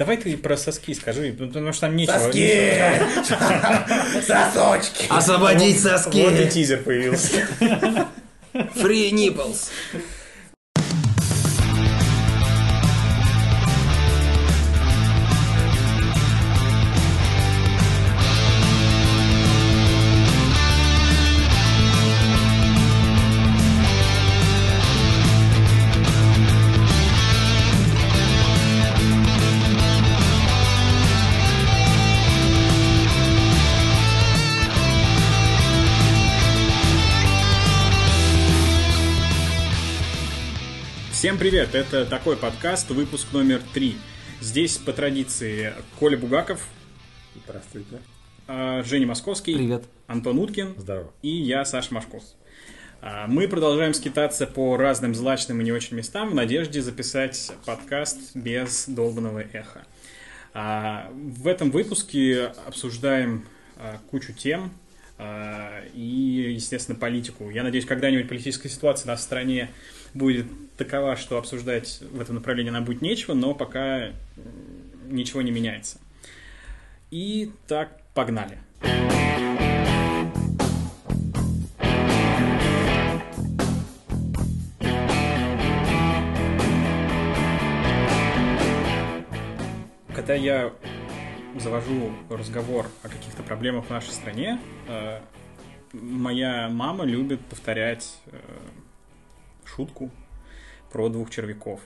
Давай ты про соски скажи, потому что там нечего. Соски! Сосочки! Освободить соски! Вот и тизер появился. Free nipples! Привет, это такой подкаст, выпуск номер три. Здесь по традиции Коля Бугаков, Здравствуйте. а, Женя Московский, Привет. Антон Уткин Здорово. и я, Саша Машков. А, Мы продолжаем скитаться по разным злачным и не очень местам в надежде записать подкаст без долбанного эха. А, В этом выпуске обсуждаем кучу тем и, естественно, политику. Я надеюсь, когда-нибудь политическая ситуация в нашей стране будет такова, что обсуждать в этом направлении нам будет нечего, но пока м, ничего не меняется. И так, погнали. Когда я завожу разговор о каких-то проблемах в нашей стране, э, моя мама любит повторять э, шутку про двух червяков.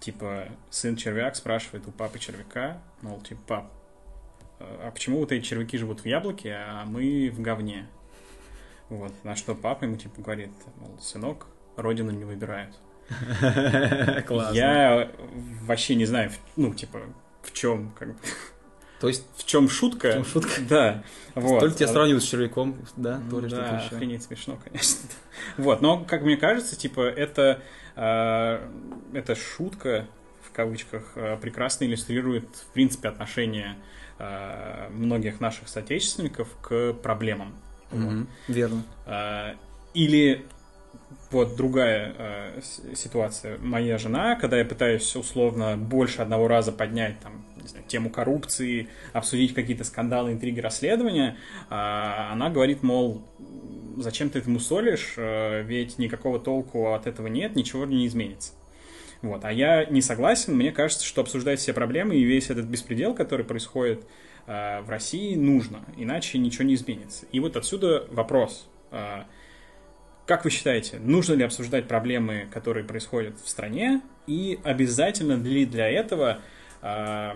Типа, сын червяк спрашивает у папы червяка, мол, типа, пап, а почему вот эти червяки живут в яблоке, а мы в говне? Вот, на что папа ему, типа, говорит, мол, сынок, родину не выбирают. Классно. Я вообще не знаю, ну, типа, в чем, как бы, То есть, в чем шутка. В чём шутка? Да. Вот. только тебя сравнивают с червяком, да? То ли что-то еще. охренеть смешно, конечно. Вот, но, как мне кажется, типа, это, э, эта шутка, в кавычках, э, прекрасно иллюстрирует, в принципе, отношение многих наших соотечественников к проблемам. Верно. А, Или вот другая э, ситуация. Моя жена, когда я пытаюсь условно больше одного раза поднять там, знаю, тему коррупции, обсудить какие-то скандалы, интриги, расследования, а, она говорит, мол, зачем ты этому солишь, Э, ведь никакого толку от этого нет, ничего не изменится. Вот. А я не согласен, мне кажется, что обсуждать все проблемы и весь этот беспредел, который происходит э, в России, нужно, иначе ничего не изменится. И вот отсюда вопрос. Э, как вы считаете, нужно ли обсуждать проблемы, которые происходят в стране, и обязательно ли для этого, э,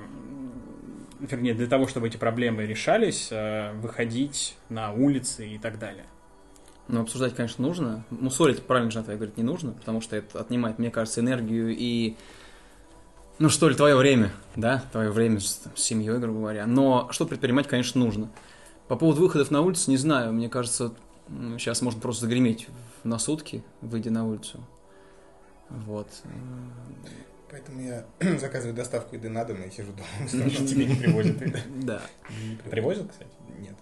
вернее, для того, чтобы эти проблемы решались, э, выходить на улицы и так далее? Но обсуждать, конечно, нужно. Мусолить, правильно жена твоя говорит, не нужно, потому что это отнимает, мне кажется, энергию и, ну что ли, твое время, да, твое время с, там, с семьей, грубо говоря. Но что предпринимать, конечно, нужно. По поводу выходов на улицу, не знаю, мне кажется, сейчас можно просто загреметь на сутки, выйдя на улицу. Вот. Поэтому я заказываю доставку еды на дом и сижу дома. Тебе не привозят. Да. Привозят, кстати? Нет,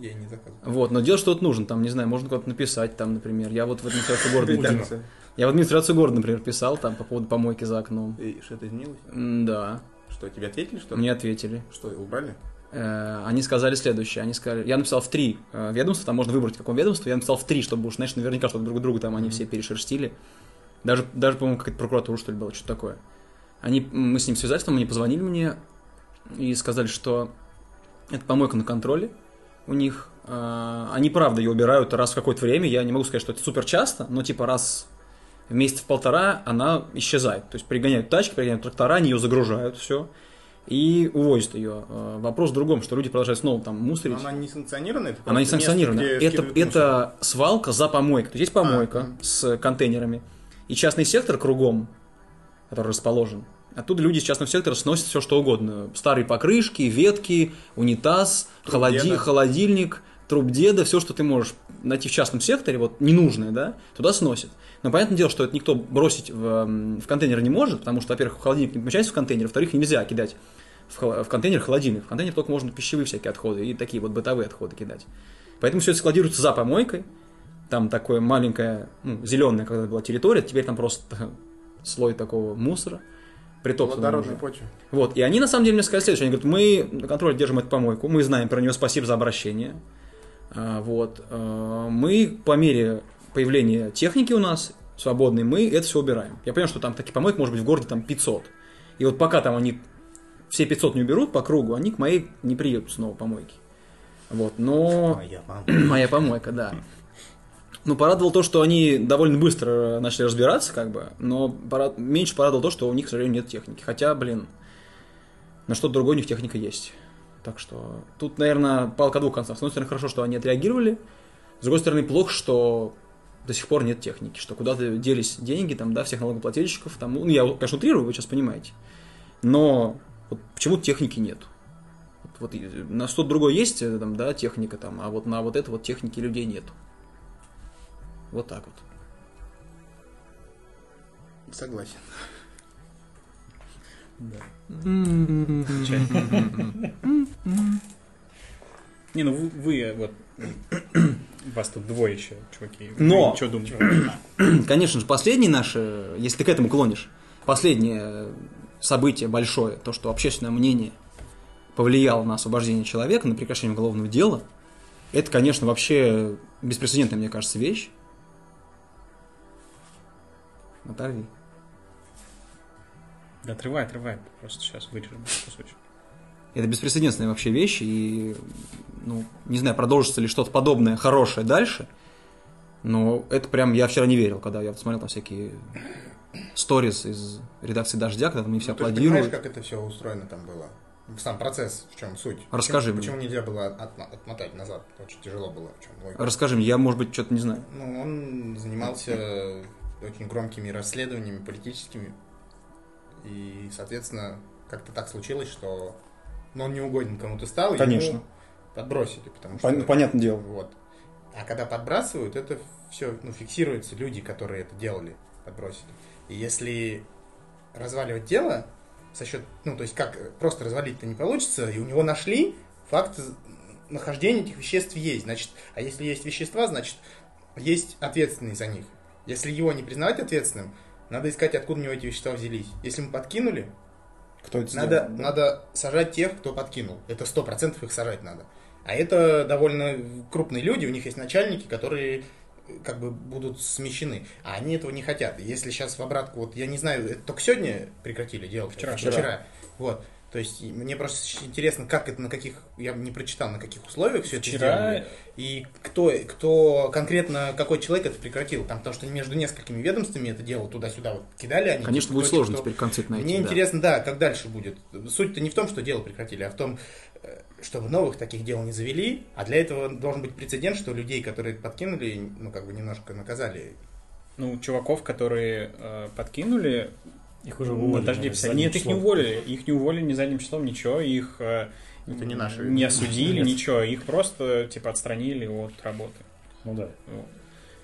я и не заказываю. Вот, но делать что-то нужно, там, не знаю, можно куда-то написать, там, например. Я вот в администрацию города, я в администрацию города, например, писал, там, по поводу помойки за окном. И что-то изменилось? Да, Что, тебе ответили, что ли? мне ответили. Что, убрали? Э, Они сказали следующее, они сказали, я написал в три э, ведомства, там можно выбрать, каком ведомстве, я написал в три, чтобы уж, знаешь, наверняка, чтобы друг друга там они все перешерстили. Даже, даже по-моему, какая-то прокуратура, что ли, была, что-то такое. Они, мы с ним связались, там они позвонили мне и сказали, что это помойка на контроле у них. Э, Они, правда, ее убирают раз в какое-то время. Я не могу сказать, что это супер часто, но типа раз в месяц в полтора она исчезает. То есть пригоняют тачки, пригоняют трактора, они ее загружают, все. И увозят ее. Э, Вопрос в другом, что люди продолжают снова там мусорить. Но она не санкционирована? Это Она не санкционирована. Это, это свалка за помойкой. То есть есть помойка А, с контейнерами. И частный сектор кругом, который расположен. Оттуда люди из частного сектора сносят все, что угодно. Старые покрышки, ветки, унитаз, холоди- холодильник, труп деда, все, что ты можешь найти в частном секторе, вот ненужное, да, туда сносят. Но понятное дело, что это никто бросить в, эм, в контейнер не может, потому что, во-первых, холодильник не помещается в контейнер, во-вторых, нельзя кидать в, в контейнер холодильник. В контейнер только можно пищевые всякие отходы и такие вот бытовые отходы кидать. Поэтому все это складируется за помойкой. Там такое маленькая, ну, зеленая когда была территория, теперь там просто слой такого мусора. притоптанном Плодородной уже. почве. Вот, и они на самом деле мне сказали следующее. Они говорят, мы на контроле держим эту помойку, мы знаем про нее, спасибо за обращение. А, Вот, а, мы по мере появления техники у нас свободной, мы это все убираем. Я понимаю, что там таких помоек может быть в городе там 500. И вот пока там они все 500 не уберут по кругу, они к моей не приедут снова помойки. Вот, но... Моя мама. Моя помойка, да. Ну, порадовало то, что они довольно быстро начали разбираться, как бы, но пора- меньше порадовало то, что у них, к сожалению, нет техники. Хотя, блин, на что-то другое у них техника есть. Так что тут, наверное, палка двух концах. С одной стороны, хорошо, что они отреагировали. С другой стороны, плохо, что до сих пор нет техники, что куда-то делись деньги, там, да, всех налогоплательщиков, там, ну, я, конечно, утрирую, вы сейчас понимаете. Но вот почему техники нет? Вот, вот на что-то другое есть, э, там, да, техника там, а вот на вот это вот техники людей нет. Вот так вот. Согласен. Не, ну вы, вы, вот вас тут двое еще, чуваки. Но! Что думаете? Конечно же, последнее наше, если ты к этому клонишь, последнее событие большое, то, что общественное мнение повлияло на освобождение человека, на прекращение уголовного дела, это, конечно, вообще беспрецедентная, мне кажется, вещь. Оторви. Да, отрывай, отрывай. Просто сейчас вырежем кусочек. Это беспрецедентная вообще вещь, и, ну, не знаю, продолжится ли что-то подобное хорошее дальше, но это прям, я вчера не верил, когда я вот смотрел там всякие сторис из редакции «Дождя», когда там они все Ну, ты же понимаешь, аплодируют. как это все устроено там было? Сам процесс, в чем суть? Расскажи почему, мне. Почему нельзя было от- отмотать назад? Очень тяжело было. В чем логика? Расскажи мне, я, может быть, что-то не знаю. Ну, он занимался очень громкими расследованиями политическими. И, соответственно, как-то так случилось, что ну, он не угоден кому-то стал, и Конечно. подбросили. Потому что, понятное дело. Вот. А когда подбрасывают, это все ну, фиксируется, люди, которые это делали, подбросили. И если разваливать дело со счет, ну, то есть как, просто развалить-то не получится, и у него нашли, факт нахождения этих веществ есть. Значит, а если есть вещества, значит, есть ответственный за них. Если его не признавать ответственным, надо искать, откуда у него эти вещества взялись. Если мы подкинули, Кто это надо, надо сажать тех, кто подкинул. Это сто процентов их сажать надо. А это довольно крупные люди, у них есть начальники, которые э, как бы будут смещены. А они этого не хотят. Если сейчас в обратку, вот я не знаю, это только сегодня прекратили делать? Вчера. Вчера. Вот. То есть мне просто интересно, как это, на каких, я не прочитал, на каких условиях все это Вчера сделали. И кто, кто конкретно, какой человек это прекратил. Там, потому что между несколькими ведомствами это дело туда-сюда вот кидали они. Конечно, типа, будет сложно кто- теперь концепт найти. мне да. интересно, да, как дальше будет. Суть-то не в том, что дело прекратили, а в том, э, чтобы новых таких дел не завели. А для этого должен быть прецедент, что людей, которые это подкинули, ну, как бы немножко наказали. Ну, чуваков, которые э, подкинули, Их уже ну, уволили. подожди, задним Нет, их не уволили. Их не уволили ни задним числом, ничего. Их э, Это не наши. не осудили, Нет. ничего. Их просто, типа, отстранили от работы. Ну да. Вот.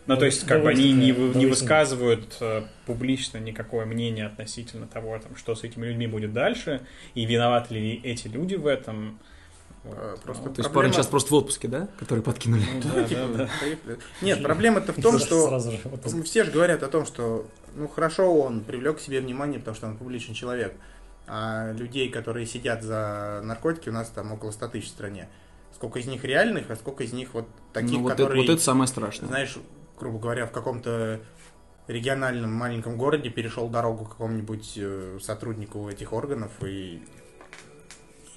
Ну, то Ну, есть, как бы они не, не высказывают э, публично никакое мнение относительно того, там, что с этими людьми будет дальше, и виноваты ли эти люди в этом. Э, Просто То есть парень сейчас просто в отпуске, да? Который подкинули. ну. Нет, проблема-то в том, что Все же говорят о том, что, ну, хорошо, он привлек к себе внимание, потому что он публичный человек. А людей, которые сидят за наркотики, у нас там около 100 тысяч в стране. Сколько из них реальных, а сколько из них вот таких, Ну, вот, это, которые, вот это самое страшное. знаешь, грубо говоря, в каком-то региональном маленьком городе перешел дорогу какому-нибудь э, сотруднику этих органов и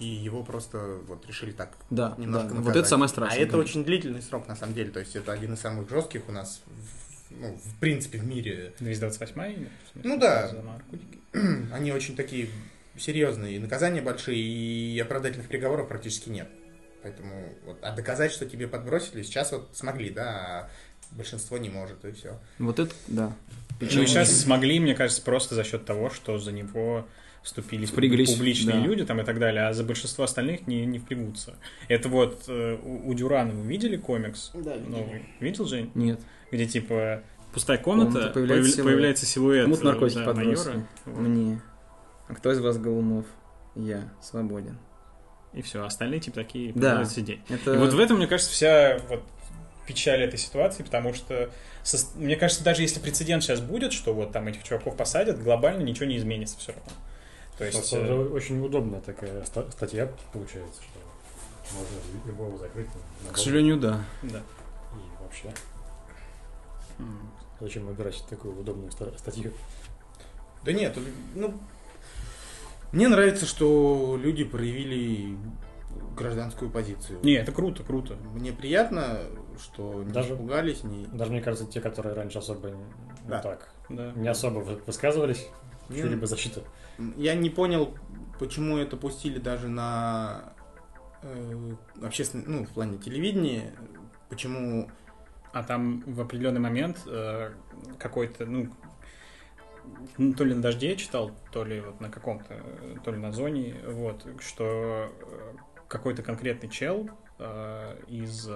и его просто вот решили так Да, немножко да. наказать. Вот это самое страшное. А это очень длительный срок, на самом деле. То есть это один из самых жестких у нас, в- ну, в принципе, в мире. 228 Ну да. За наркотики. Они очень такие серьезные, наказания большие, и оправдательных приговоров практически нет. Поэтому, вот, а доказать, что тебе подбросили, сейчас вот смогли, да, а большинство не может, и все. Вот это, да. Ну, и сейчас смогли, мне кажется, просто за счет того, что за него вступились Впряглись, публичные да. люди там и так далее, а за большинство остальных не, не впрягутся. Это вот э, у, у Дюрана вы видели комикс Да, новый? Видел, Жень? Нет. Где типа пустая комната, Комната, появляется появ- силуэт. появляется силуэт Кому-то наркотики да, майора. Вот. Мне. А кто из вас Голунов? Я. Свободен. И все, остальные типа такие Да. сидеть. Это... И вот в этом, мне кажется, вся вот печаль этой ситуации, потому что, со- мне кажется, даже если прецедент сейчас будет, что вот там этих чуваков посадят, глобально ничего не изменится все равно. То есть, Просто э, это очень удобная такая ста- статья получается, что можно любого закрыть. К сожалению, да. да. И вообще, зачем выбирать такую удобную ста- статью? Да нет, ну... Мне нравится, что люди проявили гражданскую позицию. Не, это круто, круто. Мне приятно, что не Даже- испугались, не... Даже мне кажется, те, которые раньше особо не- Да. ну, так, Да. не особо вы- высказывались, Чьи-либо защита. Я не понял, почему это пустили даже на э, общественном, ну, в плане телевидения, почему... А там в определенный момент э, какой-то, ну, ну, то ли на дожде я читал, то ли вот на каком-то, то ли на зоне, вот, что э, какой-то конкретный чел э, из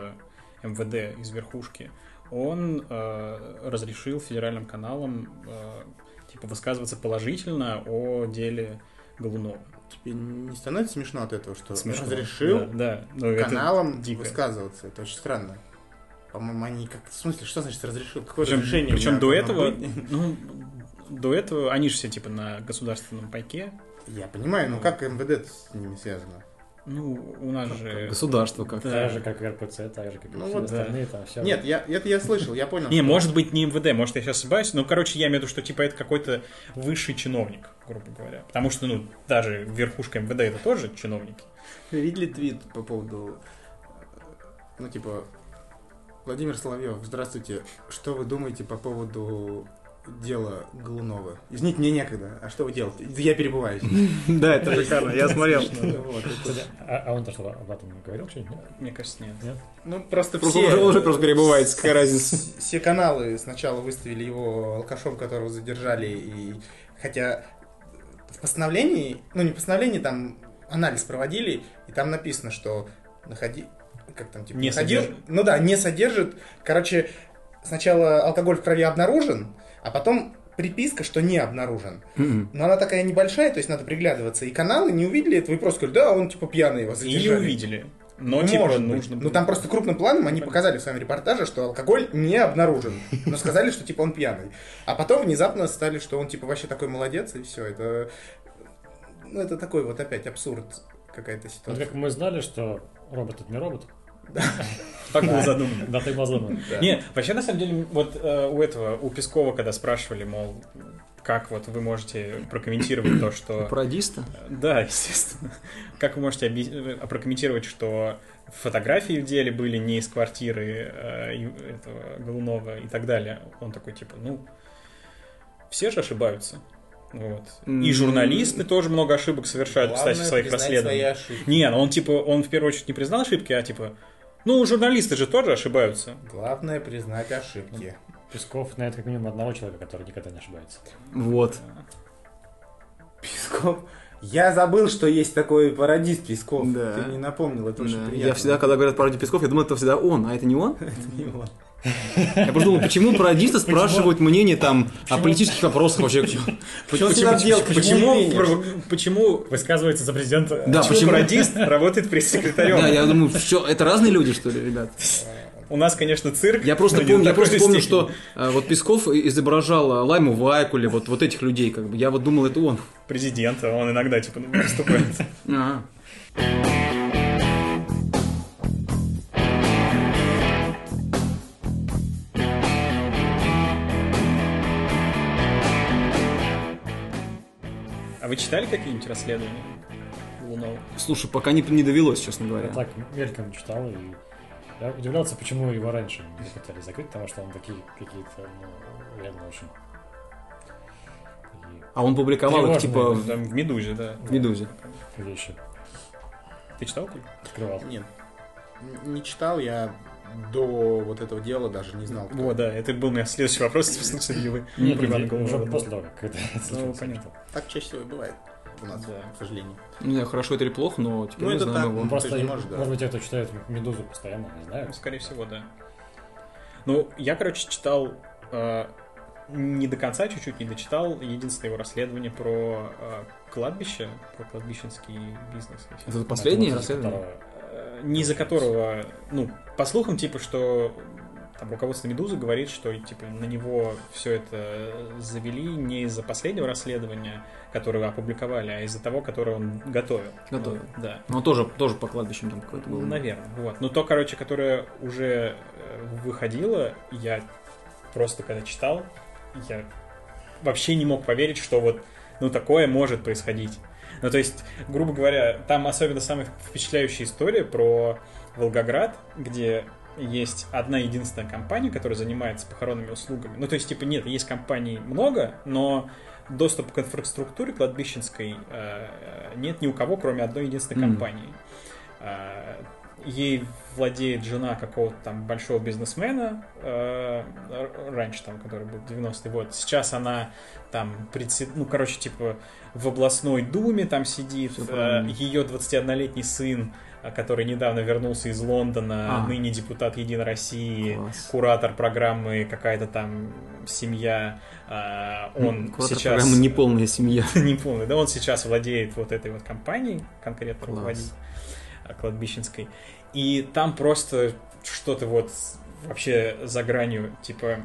МВД, из верхушки, он э, разрешил федеральным каналам э, типа высказываться положительно о деле Голунова. Тебе не становится смешно от этого, что Смешно. разрешил Да, да. Ну, каналам дико. высказываться? Это очень странно. По-моему, они как... В смысле, что значит разрешил? Какое Причем, разрешение? причем до этого, быть? ну, до этого они же все типа на государственном пайке. Я понимаю, но как МВД с ними связано? Ну, у нас же... Государство как. Да. Так же, как РПЦ, так же, как и Ну все вот, остальные, там все. Нет, я, это я слышал, я понял. Не, может быть не МВД, может я сейчас ошибаюсь, но, короче, я имею в виду, что типа это какой-то высший чиновник, грубо говоря. Потому что, ну, даже верхушка МВД это тоже чиновники. Вы видели твит по поводу... Ну, типа... Владимир Соловьев, здравствуйте. Что вы думаете по поводу дела Голунова? Извините, мне некогда. А что вы делаете? Я перебываюсь. Да, это шикарно, я смотрел. А, а он-то что об этом говорил что-нибудь? Мне кажется, нет. Ну, просто Просто все... уже, просто перебывается, какая разница. Все каналы сначала выставили его алкашом, которого задержали, и хотя в постановлении, ну не в постановлении, там анализ проводили, и там написано, что находи, как там типа Не находил, содержит. ну да, не содержит. Короче, сначала алкоголь в крови обнаружен, а потом приписка, что не обнаружен. Мгм. Но она такая небольшая, то есть надо приглядываться. И каналы не увидели этого и просто сказали, да, он типа пьяный его задержали. Или увидели. Но, Ну, типа, может быть. нужно... Ну, там просто крупным планом они показали в своем репортаже, что алкоголь не обнаружен. Но сказали, что, типа, он пьяный. А потом внезапно стали, что он, типа, вообще такой молодец, и все. Это... Ну, это такой вот опять абсурд какая-то Вот ситуация. как мы знали, что робот это не робот. Так было задумано. Да, ты был задуман. Да. Нет, вообще, на самом деле, вот э, у этого, у Пескова, когда спрашивали, мол, как вот вы можете прокомментировать то, что... Пародиста? Да, естественно. Как вы можете э, прокомментировать, что фотографии в деле были не из квартиры э, этого Голунова и так далее? Он такой, типа, ну, все же ошибаются. Вот. И журналисты тоже много ошибок совершают, Главное кстати, в своих расследованиях. Не, ну он типа, он в первую очередь не признал ошибки, а типа, ну, журналисты же тоже ошибаются. Главное признать ошибки. Песков знает как минимум одного человека, который никогда не ошибается. Вот. Песков. Я забыл, что есть такой пародист Песков. Да. Ты мне напомнил, это очень Да. приятно. Я всегда, когда говорят пародия Песков, я думаю, это всегда он, а это не он? Не он. Я просто думал, почему пародисты спрашивают мнение там о политических вопросах вообще? Почему? Почему, про- почему, Высказывается за президента. Да, почему пародист работает пресс-секретарем? Да, я думаю, что это разные люди, что ли, ребят? У нас, конечно, цирк. Я просто помню, я просто помню, что э, вот Песков изображал Лайму Вайкуле, вот, вот этих людей, как бы. Я вот думал, это он. Президента, он иногда, типа, выступает. А. Вы читали какие-нибудь расследования Лунова? Слушай, пока не, не довелось, честно Я говоря. так мельком читал, и я удивлялся, почему его раньше не хотели закрыть, потому что он такие какие-то, ну, реально очень... такие А он публиковал их, Тревожные, типа, Там в Медузе, да. в Медузе. вещи Ты читал? Коль? открывал. Нет. Не читал, я до вот этого дела даже не знал. кто Вот, да, это был у меня следующий вопрос, типа, слышали ли вы Нет, нет, Голунова? уже после того, как это случилось. понятно. Так чаще всего и бывает у нас, Да. к сожалению. Не знаю, хорошо это или плохо, но теперь Ну, мы это знаем так. его. Ну, просто, Ты же не можешь, да. может быть, те, кто читает «Медузу» постоянно, не знаю. Ну, скорее всего, да. Ну, я, короче, читал э, не до конца, чуть-чуть не дочитал единственное его расследование про э, кладбище, про кладбищенский бизнес. Это последнее Это расследование? которого- Э, не из-за которого, ну, по слухам, типа, что там руководство Медузы говорит, что типа на него все это завели не из-за последнего расследования, которое опубликовали, а из-за того, которое он готовил. Готовил. Ну, да. Ну, тоже, тоже по кладбищам там какой-то был. Наверное, вот. Но то, короче, которое уже э, выходило, я просто когда читал, я вообще не мог поверить, что вот, ну, такое может происходить. Ну, то есть, грубо говоря, там особенно самая впечатляющая история про Волгоград, где есть одна единственная компания, которая занимается похоронными услугами. Ну, то есть, типа, нет, есть компаний много, но доступ к инфраструктуре кладбищенской э, нет ни у кого, кроме одной единственной Мгм. компании. Э, ей владеет жена какого-то там большого бизнесмена э, раньше там, который был 90-й год. Сейчас она там, председ- ну, короче, типа в областной думе там сидит. Э. Ее 21-летний сын, э, который недавно вернулся из Лондона, А. ныне депутат Единой России, Класс. куратор программы какая-то там семья, э, он Куратор сейчас... программы «Неполная семья». не помню, да, он сейчас владеет вот этой вот компанией, конкретно руководит а, кладбищенской. И там просто что-то вот вообще за гранью, типа,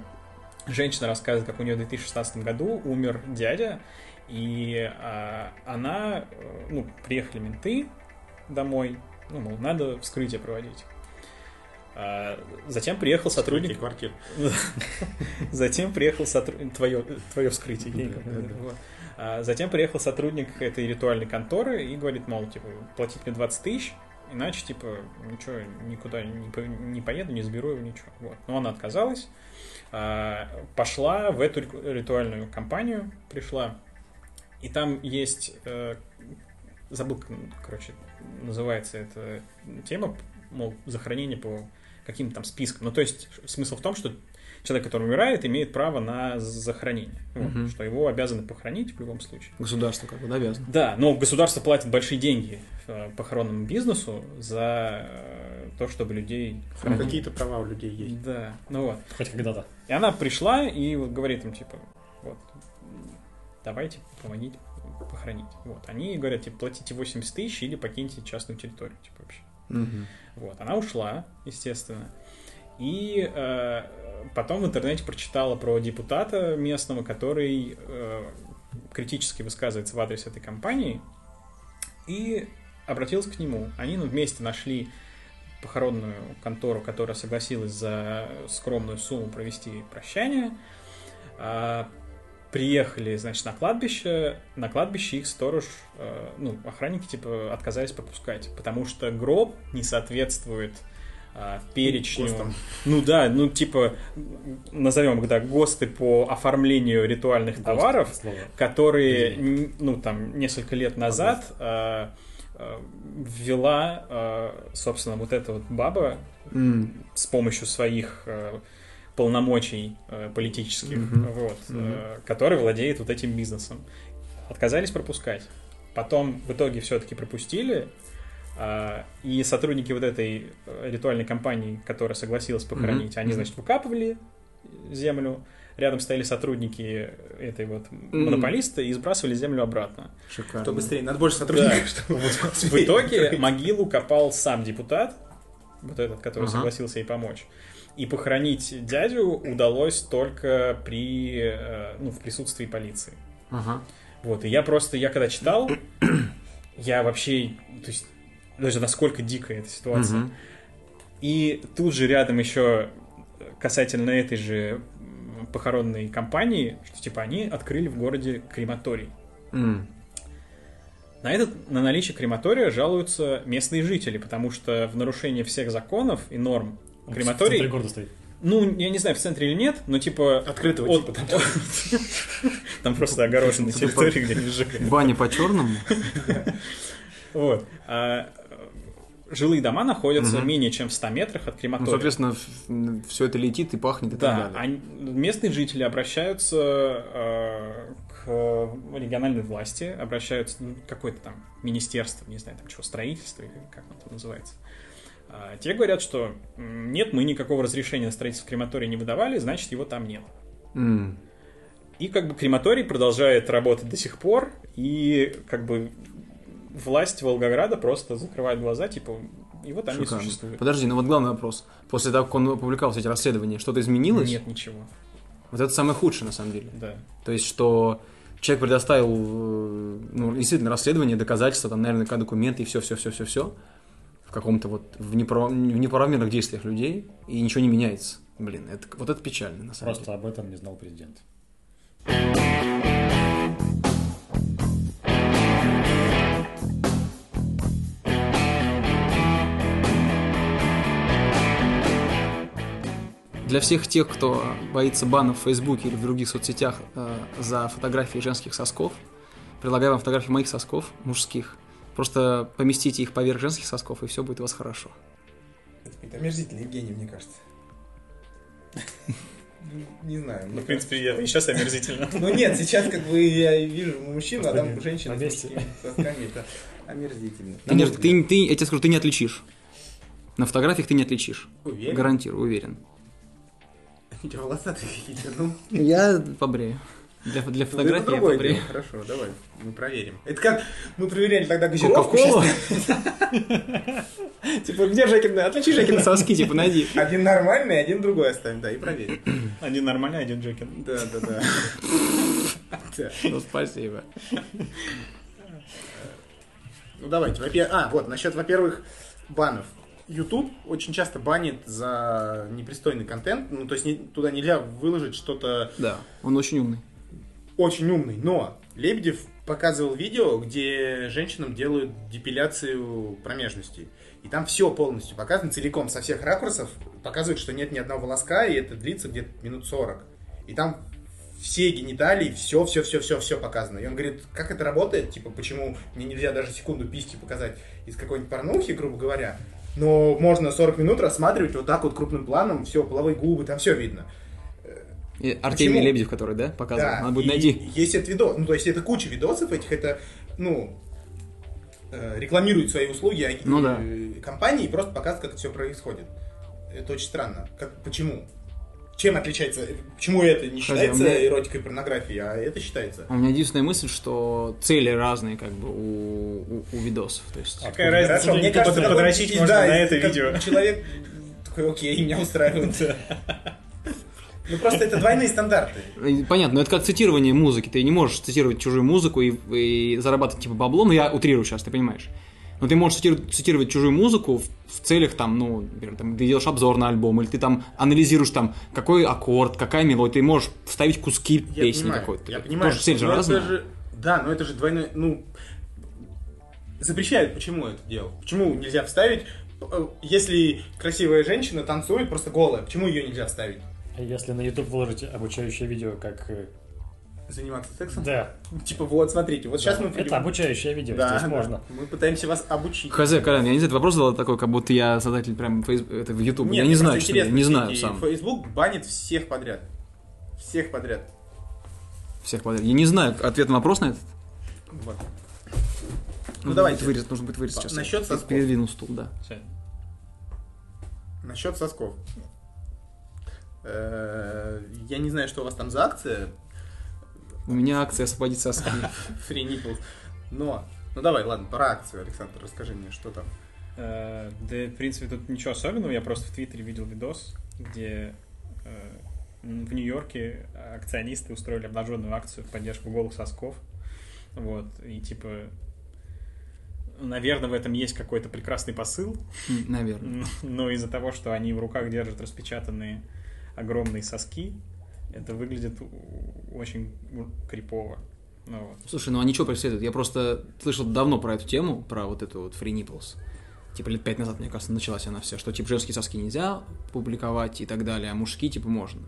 женщина рассказывает, как у нее в 2016 году умер дядя, и а, она, э, ну, приехали менты домой, ну, мол, надо вскрытие проводить. А, затем приехал сотрудник квартир. Затем приехал сотрудник... Твое, твое вскрытие. А затем приехал сотрудник этой ритуальной конторы и говорит, мол, типа, платить мне 20 тысяч, иначе, типа, ничего, никуда не, по- не поеду, не заберу его, ничего. Вот. Но она отказалась, а, пошла в эту ри- ритуальную компанию, пришла, и там есть, э, забыл, короче, называется эта тема, мол, захоронение по каким-то там спискам. Ну, то есть смысл в том, что человек, который умирает, имеет право на захоронение. Вот, Мгм. Что его обязаны похоронить в любом случае. Государство как бы, да, обязано. Да, но государство платит большие деньги э, похоронному бизнесу за э, то, чтобы людей хоронили. Какие-то права у людей есть. Да, ну вот. Хоть когда-то. И она пришла и вот говорит им, типа, вот, давайте помогите похоронить. Вот. Они говорят, типа, платите 80 тысяч или покиньте частную территорию, типа, вообще. Мгм. Вот, она ушла, естественно. И э, потом в интернете прочитала про депутата местного, который э, критически высказывается в адрес этой компании, и обратилась к нему. Они ну, вместе нашли похоронную контору, которая согласилась за скромную сумму провести прощание. А, приехали, значит, на кладбище. На кладбище их сторож, э, ну, охранники, типа, отказались пропускать, потому что гроб не соответствует перечню. ГОСТам. Ну да, ну типа, назовем да, ГОСТы по оформлению ритуальных товаров, Слово. которые, ну, там, несколько лет назад э, э, ввела, э, собственно, вот эта вот баба М. с помощью своих э, полномочий э, политических, Мгм. вот, Мгм. э, который владеет вот этим бизнесом. Отказались пропускать. Потом в итоге все-таки пропустили, а, и сотрудники вот этой э, ритуальной компании, которая согласилась похоронить, Мгм. они, значит, выкапывали землю, рядом стояли сотрудники этой вот монополиста и сбрасывали землю обратно. Шикарно. Что быстрее, надо больше сотрудников, чтобы В итоге могилу копал сам депутат, вот этот, который Ага. согласился ей помочь. И похоронить дядю удалось только при, э, ну, в присутствии полиции. Ага. Вот, и я просто, я когда читал, я вообще, то есть, даже насколько дикая эта ситуация. Мгм. И тут же рядом еще касательно этой же похоронной компании, что типа они открыли в городе крематорий. М. На, этот, на наличие крематория жалуются местные жители, потому что в нарушение всех законов и норм Он В крематорий, центре города стоит. ну, я не знаю, в центре или нет, но типа... Открытого от- типа там. Там просто огороженная Типа территория, где они сжигают. Баня по черному. Вот. Жилые дома находятся Мгм. менее чем в 100 метрах от Ну, крематория. соответственно, все это летит и пахнет и Да, так далее. они- местные жители обращаются э, к региональной власти, обращаются ну, какое-то там министерство, не знаю, там чего, строительство или как оно там называется. А, те говорят, что нет, мы никакого разрешения на строительство крематория не выдавали, значит, его там нет. М. И как бы крематорий продолжает работать до сих пор, и как бы власть Волгограда просто закрывает глаза, типа, вот они Шикарно. существуют. Подожди, ну вот главный вопрос. После того, как он опубликовал эти расследования, что-то изменилось? Нет ничего. Вот это самое худшее, на самом деле. Да. То есть, что человек предоставил, э, ну, действительно, расследование, доказательства, там, наверняка документы и все, все, все, все, все в каком-то вот в, неправ... в неправомерных действиях людей, и ничего не меняется. Блин, это, вот это печально, на самом Просто об этом не знал президент. Для всех тех, кто боится банов в Фейсбуке или в других соцсетях э, за фотографии женских сосков, предлагаю вам фотографии моих сосков, мужских. Просто поместите их поверх женских сосков, и все будет у вас хорошо. Это какой-то омерзительный Евгений, мне кажется. Не знаю. Ну, в принципе, это и сейчас омерзительно. Ну нет, сейчас как бы я вижу мужчину, а там женщина На с мужскими сосками. Это омерзительно. Ты- ты- я тебе скажу, ты не отличишь. На фотографиях ты не отличишь. Уверен? Гарантирую, уверен. Эти волосатые какие-то, ну. Я побрею. Для, для Ну, это фотографии я другое побрею. дело. Хорошо, давай, мы проверим. Это как мы проверяли тогда газировку. Типа, где Жекин? Отличи Жекин. Соски, типа, найди. Один нормальный, один другой оставим, да, и проверим. Один нормальный, один Джекин. Да, да, да. Да. Ну, спасибо. Ну давайте, во-первых, а, вот, насчет, во-первых, банов. YouTube очень часто банит за непристойный контент, ну, то есть не- туда нельзя выложить что-то Да, он очень умный. очень умный, но Лебедев показывал видео, где женщинам делают депиляцию промежности. И там все полностью показано, целиком, со всех ракурсов. Показывают, что нет ни одного волоска, и это длится где-то минут 40. И там все гениталии, все, все, все, все, все показано. И он говорит, как это работает, типа, почему мне нельзя даже секунду письки показать из какой-нибудь порнухи, грубо говоря. Но можно 40 минут рассматривать вот так вот крупным планом, все, половые губы, там все видно. И Артемий Почему? Лебедев, который, да, показывал? Да, Надо будет найти. Есть этот видос, ну то есть это куча видосов этих, это, ну, э, рекламируют свои услуги а- Ну да. э, компании и просто показывают, как это все происходит. Это очень странно. Как, почему? Чем отличается? Почему это не считается меня- эротикой и порнографией, а это считается? У меня единственная мысль, что цели разные как бы у, у, у видосов. То есть, Какая разница? Хорошо, мне кажется, под- подрочить да, можно на и это видео. Человек такой, окей, меня устраивает. Ну просто это двойные стандарты. Понятно, но это как цитирование музыки. Ты не можешь цитировать чужую музыку и, и зарабатывать типа бабло, но я утрирую сейчас, ты понимаешь. Но ты можешь цитировать, цитировать чужую музыку в, в целях там, ну, например, там, ты делаешь обзор на альбом, или ты там анализируешь там, какой аккорд, какая мелодия, ты можешь вставить куски Я песни какой-то. Я понимаю. Тоже цель же разная. же- да, но это же двойной, ну, запрещают, почему это делать? Почему нельзя вставить, э, если красивая женщина танцует просто голая, почему ее нельзя вставить? Если на YouTube выложить обучающее видео, как... Заниматься сексом? Да, Типа, вот, смотрите, вот сейчас да, мы... это придем- обучающее видео, Да, здесь да. можно. Мы пытаемся вас обучить. Хз, Колян, я не знаю, ты вопрос задал такой, как будто я создатель прям фейс... это в YouTube. Нет, я не знаю, что я интересно, не все знаю сам. Facebook банит всех подряд. Всех подряд. Всех подряд. Я не знаю ответ на вопрос на этот. Вот. Нужно Ну, давайте. вырезать, нужно будет вырезать сейчас. Насчет сосков. Передвинул стул, да. Всё. Насчет сосков. Э, Я не знаю, что у вас там за акция, У меня акция освободить соски. Free Nipples, но... Ну давай, ладно, про акцию, Александр, расскажи мне, что там. Э, Да, в принципе, тут ничего особенного. Я просто в Твиттере видел видос, где э, в Нью-Йорке акционисты устроили обнаженную акцию в поддержку голых сосков. Вот, и типа, наверное, в этом есть какой-то прекрасный посыл, Наверное. но из-за того, что они в руках держат распечатанные огромные соски, это выглядит очень крипово. Ну, вот. Слушай, ну они что преследуют? Я просто слышал давно про эту тему, про вот эту вот Free Nipples. Типа лет пять назад, мне кажется, началась она вся, что типа женские соски нельзя публиковать и так далее, а мужские типа можно.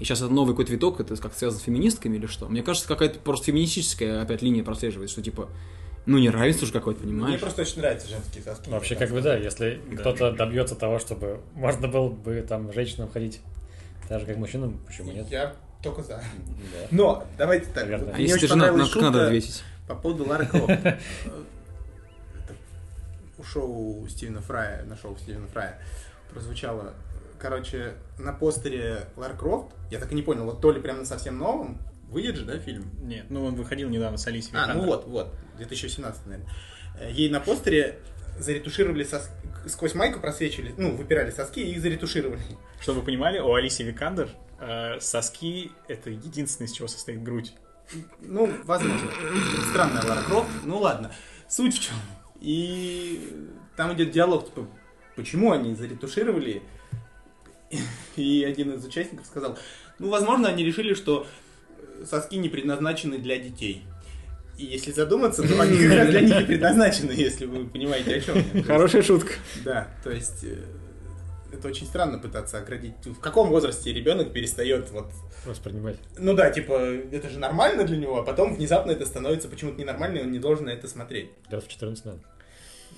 И сейчас это новый какой-то виток, это как связано с феминистками или что? Мне кажется, какая-то просто феминистическая опять линия прослеживается, что типа, ну не равенство же какое-то, Мне понимаешь? просто очень нравятся женские соски. Вообще, как бы, да, если Да. кто-то добьется того, чтобы можно было бы там женщинам ходить так же, как мужчинам, почему нет? Я только за. Да. Но, давайте так. Наверное. А мне если ты жена, надо шутка ответить? По поводу Лары Крофт. Это У шоу Стивена Фрая, на шоу Стивена Фрая прозвучало, короче, на постере Лара Крофт, я так и не понял, вот то ли прям на совсем новом, выйдет же, да, фильм? Нет, ну он выходил недавно с Алисией А, ну Викандер. вот, вот, 2017, наверное. Э, Ей на постере заретушировали сос- сквозь майку просвечивали, ну, выпирали соски и их заретушировали. Чтобы вы понимали, у Алисии Викандер э, соски — это единственное, из чего состоит грудь. Ну, возможно. Странная Лара Крофт. Ну ладно. Суть в чем. И там идет диалог, типа, почему они заретушировали. И один из участников сказал, ну, возможно, они решили, что соски не предназначены для детей. И если задуматься, то они как раз для них и предназначены, если вы понимаете, о чем я. Хорошая шутка. Да, то есть э, это очень странно пытаться оградить. В каком возрасте ребенок перестает вот Воспринимать. ну да, типа, это же нормально для него, а потом внезапно это становится почему-то ненормально, и он не должен на это смотреть. Лет в 14 надо.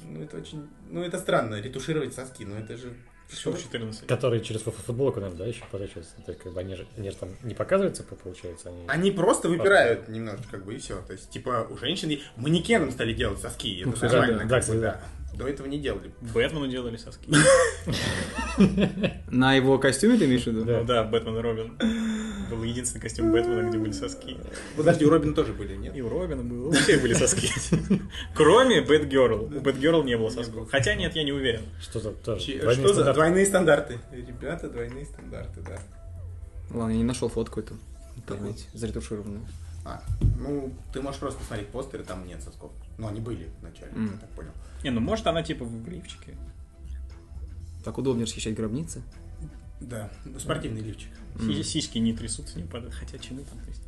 Ну, это очень... Ну, это странно, ретушировать соски, ну, это же... Что в 14? Которые через фу- футболку, наверное, да, еще подачиваются. То есть, как бы они же, они же там не показываются, по- получается, они... Они просто выпирают немножко, как бы, и все. То есть, типа, у женщин манекеном стали делать соски, это Ну, нормально. да, как да, бы, кстати, да. До этого не делали. Бэтмену делали соски. На его костюме ты имеешь в виду? Да. Ну да, Бэтмен и Робин. Был единственный костюм Бэтмена, где были соски. Подожди, у Робина тоже были, нет? И у Робина было. У всех были соски. Кроме Бэтгерл. У Бэтгерл не было сосков. Хотя нет, я не уверен. Что за двойные Что за стандарты. двойные стандарты? Ребята, двойные стандарты, да. Ладно, я не нашел фотку эту. интернете, заретушированную. А, ну, ты можешь просто посмотреть постеры, там нет сосков. Но они были вначале, я так понял. Не, ну может она типа в лифчике. Так удобнее расхищать гробницы. Да, спортивный лифчик. Си- Сиськи не трясутся, не падают. Хотя чему там трясти?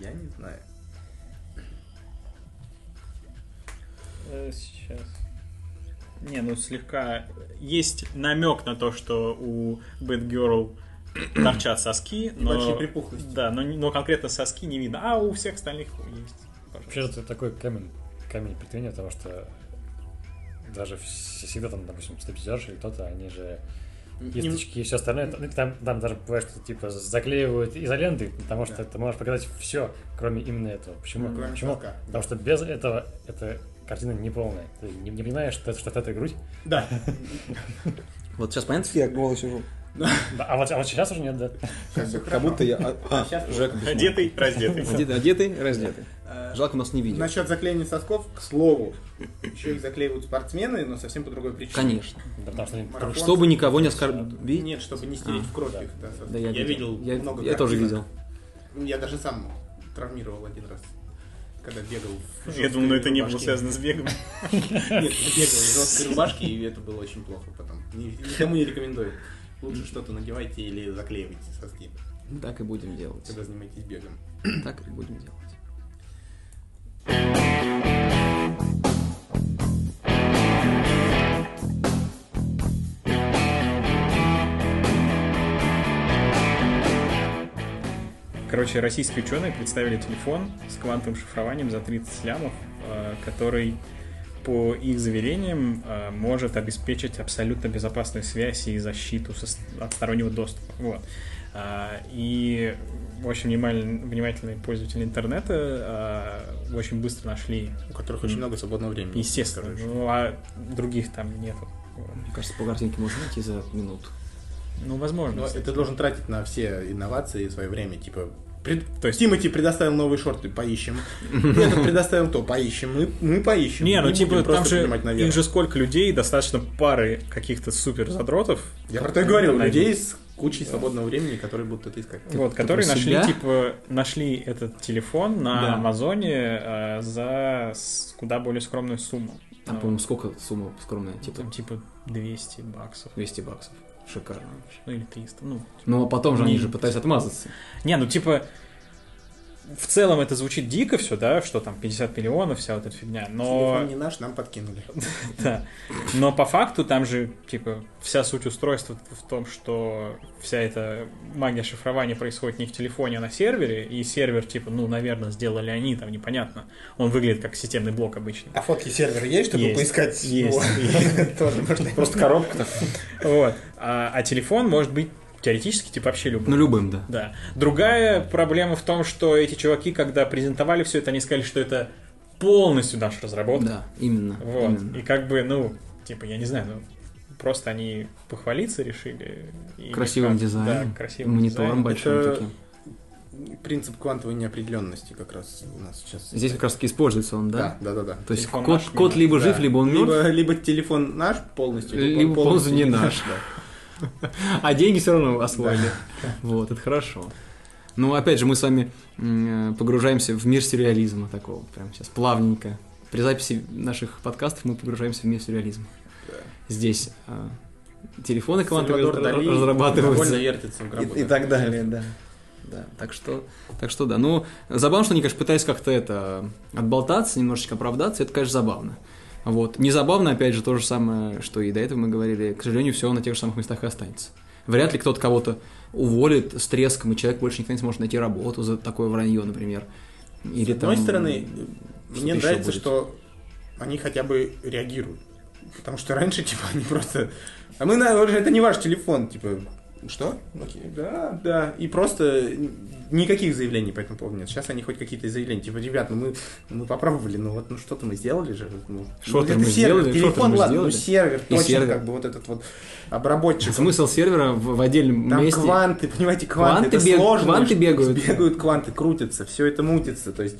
Я не знаю. Э, Сейчас. Не, ну слегка есть намек на то, что у Бэтгерл торчат соски, но... Большие припухлости. Да, но, но конкретно соски не видно, а у всех остальных есть. Вообще это такой камень, камень преткновения, потому что даже вс- всегда там, допустим, стабилизерши или кто-то, они же кисточки и все остальное, там, там, там даже бывает, что типа заклеивают изолентой, потому что Да. ты можешь показать все, кроме именно этого. Почему? Кроме Почему? соска. Потому что без этого эта картина неполная. Ты не, не понимаешь, что это, что это грудь. Да. Вот сейчас понятно, что я голый сижу? Да, а, вот, а вот сейчас уже нет, да. Как будто я... а, а, Жека. Одетый, раздетый. Одетый, раздетый. Э, Жалко, нас не видео. Насчет заклеивания сосков, к слову, еще их заклеивают спортсмены, но совсем по другой причине. Конечно. Да, потому что. Чтобы никого не оскорбить. Нет, чтобы не стереть А. в кровь Да. их. да. Да, я, видел Я, много я тоже видел. Я даже сам травмировал один раз, когда бегал в Я думаю, но это не было рубашке. связано с бегом. Нет, я бегал в жесткой рубашке, и это было очень плохо потом. Ни- Никому не рекомендую. Лучше что-то надевайте или заклеивайте соски, Так и будем делать. когда занимаетесь бегом. Так и будем делать. Короче, российские ученые представили телефон с квантовым шифрованием за 30 лямов, э, который, по их заверениям, э, может обеспечить абсолютно безопасную связь и защиту от стороннего доступа. Вот. А, И очень внимательные, внимательные пользователи интернета а, очень быстро нашли, У которых очень много свободного времени. естественно, короче. ну, а других там нету. Мне кажется, по картинке можно найти за минуту. Ну, возможно. Но кстати. это должен тратить на все инновации свое время, типа... пред- То есть- Тимати предоставил новые шорты, поищем. Этот предоставил то, поищем. Мы, мы поищем. Не, ну типа там же, их же сколько людей, достаточно пары каких-то супер задротов. Я про то и говорил, людей с кучей свободного времени, которые будут это искать. Вот, ты которые про нашли, себя? типа, нашли этот телефон на Да. Амазоне э, за куда более скромную сумму. Там, Ну, по-моему, сколько сумма скромная? Типа там, типа 200 баксов. 200 баксов. Шикарно вообще. Ну или 300. Ну, Ну, а потом же Не- они же пытались отмазаться. не, ну типа в целом это звучит дико все, да, что там 50 миллионов, вся вот эта фигня, но... Телефон не наш, нам подкинули. Да. Но по факту там же, типа, вся суть устройства в том, что вся эта магия шифрования происходит не в телефоне, а на сервере, и сервер, типа, ну, наверное, сделали они, там непонятно. Он выглядит как системный блок обычный. А фотки сервера есть, чтобы Есть. поискать Есть. его? Можно. Просто коробка Вот. А, а телефон может быть теоретически, типа, вообще любой. Ну, любым, да. Да. Другая проблема в том, что эти чуваки, когда презентовали все это, они сказали, что это полностью наша разработка. Да, именно. Вот. именно. И как бы, ну, типа, я не знаю, ну, просто они похвалиться решили. И Красивым как- дизайном, Да, красивым монитором дизайном. большим Это- таким. принцип квантовой неопределенности как раз у нас сейчас. Здесь как раз таки используется он, да? Да, да, да, да. То есть наш, кот не либо Да. жив, либо он мертв, Либо, либо телефон наш полностью, Либо он полностью не наш. да. А деньги все равно освоили. Вот, это хорошо. Ну, опять же, мы с вами э, погружаемся в мир сюрреализма такого, прям сейчас плавненько. При записи наших подкастов мы погружаемся в мир сюрреализма. Здесь а, телефоны квантовые разрабатываются. И, и так далее, да. Да, так что, так что да. Ну, забавно, что они, конечно, пытались как-то это отболтаться, немножечко оправдаться, это, конечно, забавно. Вот. Не забавно, опять же, то же самое, что и до этого мы говорили, к сожалению, все на тех же самых местах и останется. Вряд ли кто-то кого-то уволит с треском, и человек больше никогда не сможет найти работу за такое вранье, например. Или С одной там, стороны, мне нравится, будет. что они хотя бы реагируют. Потому что раньше, типа, они просто... А мы, на... это не ваш телефон, типа... Что? Окей, да, да. И просто никаких заявлений по этому поводу нет. Сейчас они хоть какие-то заявления. Типа, ребят, ну мы, мы попробовали, ну вот, ну что-то мы сделали же. Ну, Что-то ну, мы это сервер, сделали, телефон, мы ладно, сделали. ну сервер, И точно, сервер. как бы вот этот вот обработчик. Смысл сервера в, в отдельном Там месте. кванты, понимаете, кванты, Кванты это бег- сложно. кванты бегают. Бегают кванты, крутятся, все это мутится. То есть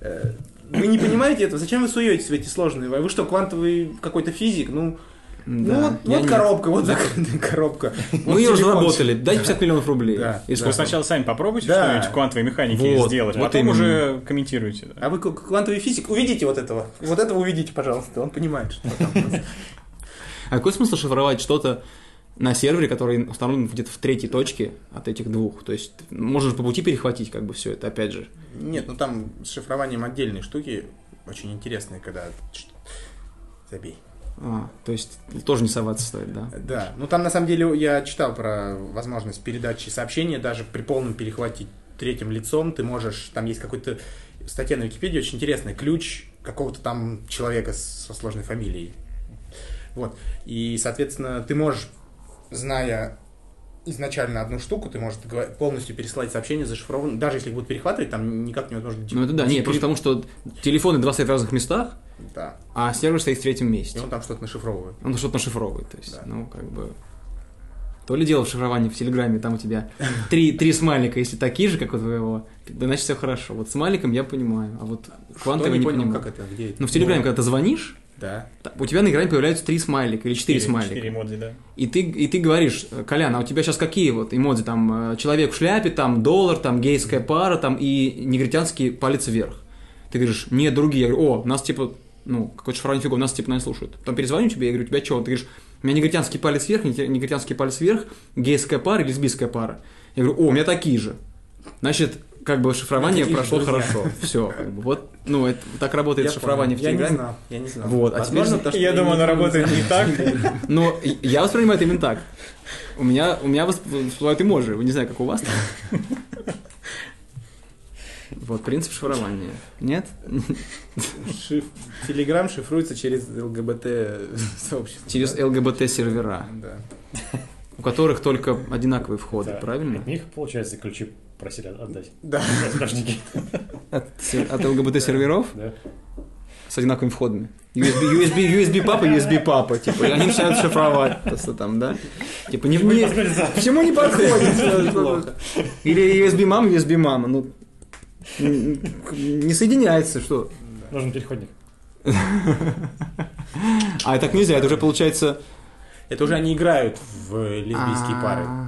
э, вы не понимаете этого? Зачем вы суетесь в эти сложные? Вы что, квантовый какой-то физик? Ну, Да, ну вот, вот нет. коробка, вот закрытая коробка. Мы Вот ее разработали, дайте 50 миллионов рублей. Да, И да. Вы сначала сами попробуйте Да. что-нибудь в квантовой механике Вот, сделать, а вот потом именно. уже комментируйте. да. А вы квантовый физик, увидите вот этого. Вот этого увидите, пожалуйста. Он понимает, что там. А какой смысл шифровать что-то на сервере, который установлен где-то в третьей точке от этих двух? То есть можно же по пути перехватить как бы все это, опять же. Нет, ну там с шифрованием отдельные штуки очень интересные, когда... Забей. А, то есть тоже не соваться стоит, да? Да, ну там на самом деле я читал про возможность передачи сообщения даже при полном перехвате третьим лицом. Ты можешь, там есть какой-то статья на Википедии очень интересная, ключ какого-то там человека со сложной фамилией. Вот. И, соответственно, ты можешь, зная изначально одну штуку, ты можешь полностью переслать сообщение зашифрованное, даже если их будут перехватывать, там никак невозможно... Ну это да, нет, просто потому что телефоны два стоят в разных местах, Да, а сервер стоит в третьем и месте. он там что-то нашифровывает. Он что-то нашифровывает, то есть, Да. ну, как бы... То ли дело в шифровании в Телеграме, там у тебя три, три смайлика, если такие же, как у твоего, да, значит все хорошо. Вот смайликом я понимаю, а вот квантовый не не, понял, понимаю. как это, где это? Ну, в Телеграме, когда ты звонишь, Да. у тебя на экране появляются три смайлика или четыре смайлика. Четыре эмодзи, да. И ты, и ты говоришь, Колян, а у тебя сейчас какие вот эмодзи? Там э, человек в шляпе, там доллар, там гейская пара, там и негритянский палец вверх. Ты говоришь, нет, другие. Я говорю, о, нас типа, ну, какой-то шифрование фигов, нас типа, наверное, слушают. Потом перезвоню тебе, я говорю, у тебя что? Ты говоришь, у меня негритянский палец вверх, негритянский палец вверх, гейская пара и лесбийская пара. Я говорю, о, у меня такие же. Значит, как бы шифрование же прошло друзья. хорошо. Все, вот, ну, это, так работает Я шифрование понял. в Телеграме. Я не знал, я не знал. Вот, а Возможно, теперь- что Я думаю, не оно работает не так. Но я воспринимаю это именно так. У меня, у меня всплывают эможи. Вы не знаю, как у вас там. Вот, принцип шифрования. Нет? Шиф... Телеграм шифруется через ЛГБТ сообщество. Через да? ЛГБТ-сервера, Да. у которых только одинаковые входы, Да. правильно? От них, получается, ключи просили отдать. Да. От, от ЛГБТ-серверов Да. с одинаковыми входами. USB, USB, USB папа, USB папа. Типа, и они начинают шифровать просто там, да? Типа, не, не, почему не подходит? Или USB мама, USB мама. Ну, не соединяется, что? Нужен переходник. А так нельзя, это уже получается... Это уже они играют в лесбийские пары. А,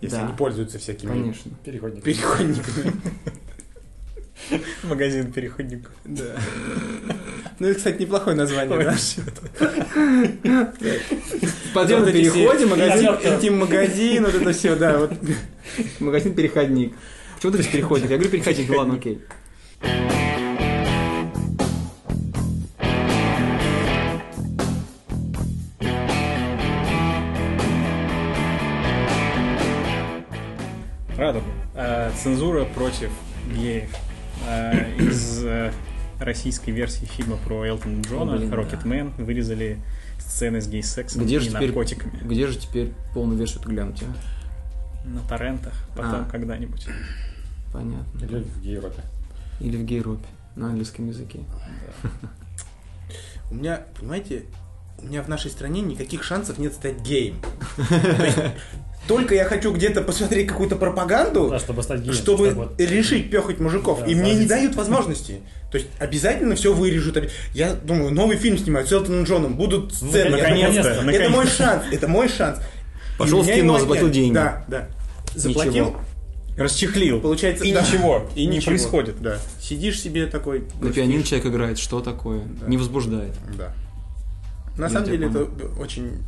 Если да, они пользуются всякими Конечно. Переходник. переходниками. Магазин переходников. Да. Ну, это, кстати, неплохое название, да? Все переходе магазин, Интим-магазин, вот это все, да. Вот. говоришь переходник? Я говорю переходник, ну ладно, окей. Раду. Э, Цензура против геев. Э, Из э, российской версии фильма про Элтона Джона да. Рокетмен вырезали сцены с гей-сексом Где и же теперь- наркотиками. Где же теперь полную версию глянуть, а? На торрентах, потом А. когда-нибудь. Понятно. Или в Европе. Или в гейропе на английском языке. У меня, понимаете, у меня в нашей стране никаких шансов нет стать геем. Только я хочу где-то посмотреть какую-то пропаганду, Да, чтобы стать геем. чтобы вот. решить пехать мужиков. Да, и мне не дают возможности. То есть обязательно все вырежут. Я думаю, новый фильм снимают с Элтоном Джоном, будут сцены. Я наконец-то, думаю, Это наконец-то. мой шанс, это мой шанс. И Пошел в кино, заплатил деньги. Да, да. Заплатил, Ничего. Расчехлил. получается, И да. ничего, и не ничего. происходит. Да. Сидишь себе такой. На грустишь. пианино человек играет, что такое? Не возбуждает. Да. На Я самом деле это очень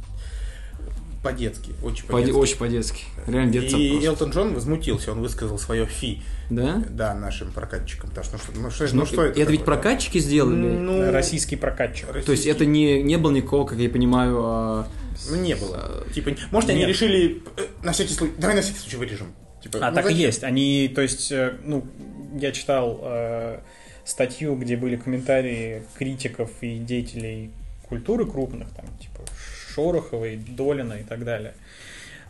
по-детски, очень По- по-детски. очень по-детски. Реально детство И просто. Элтон Джон возмутился, он высказал свое фи, Да? да, нашим прокатчикам. Потому что, ну что, ну что, Ну, что это это ведь такое, да? прокатчики сделали? Ну, Российский прокатчик. То есть это не, не было никакого, как я понимаю, а, Ну, не было. Типа, может, они Нет. решили, э, на всякий случай, давай на всякий случай вырежем. Типа, А ну, так и зачем? есть. Они, то есть, э, ну, я читал э, статью, где были комментарии критиков и деятелей культуры крупных, там, типа Шороховой, Долина и так далее.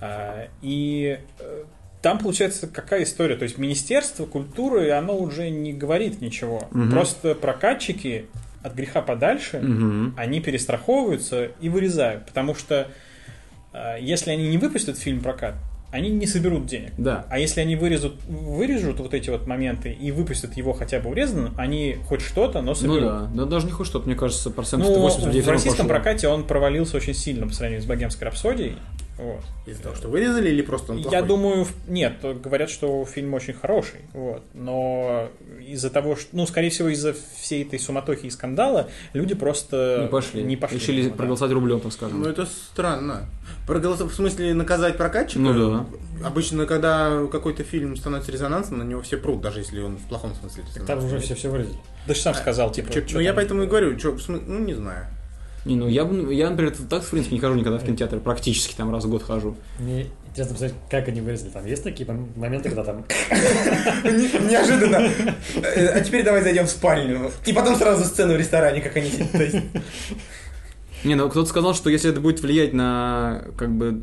А, и э, там получается какая история? То есть Министерство культуры, оно уже не говорит ничего. Мгм. Просто прокатчики от греха подальше, мгм. они перестраховываются и вырезают. Потому что э, если они не выпустят фильм прокат, они не соберут денег. Да. А если они вырежут, вырежут вот эти вот моменты и выпустят его хотя бы урезанным, они хоть что-то, но Ну соберут. да, да даже не хоть что-то, мне кажется, процентов Ну, 80 людей в всё равно российском пошло. прокате он провалился очень сильно по сравнению с «Богемской рапсодией». Вот. Из-за того, что вырезали или просто он Я плохой? думаю, в- нет, говорят, что фильм очень хороший, вот. Но из-за того, что, ну, скорее всего, из-за всей этой суматохи и скандала люди просто Не пошли. не пошли. Решили да. проголосовать рублем, так скажем. Ну, это странно. Проголосов... В смысле, наказать прокатчика? Ну да. Обычно, когда какой-то фильм становится резонансным, на него все прут, даже если он в плохом смысле Так там уже все все вырезали. Ты же сам сказал, типа, Чё- ну, я поэтому и говорю, чё, в смы- ну, не знаю. Не, ну я, бы- я, например, так, в принципе, не хожу никогда в кинотеатр, практически там раз в год хожу. Мне интересно посмотреть, как они вырезали. Там есть такие мом- моменты, когда там... Не- Неожиданно. Э, А теперь давай зайдем в спальню. И потом сразу сцену в ресторане, как они Не, ну кто-то сказал, что если это будет влиять на, как бы,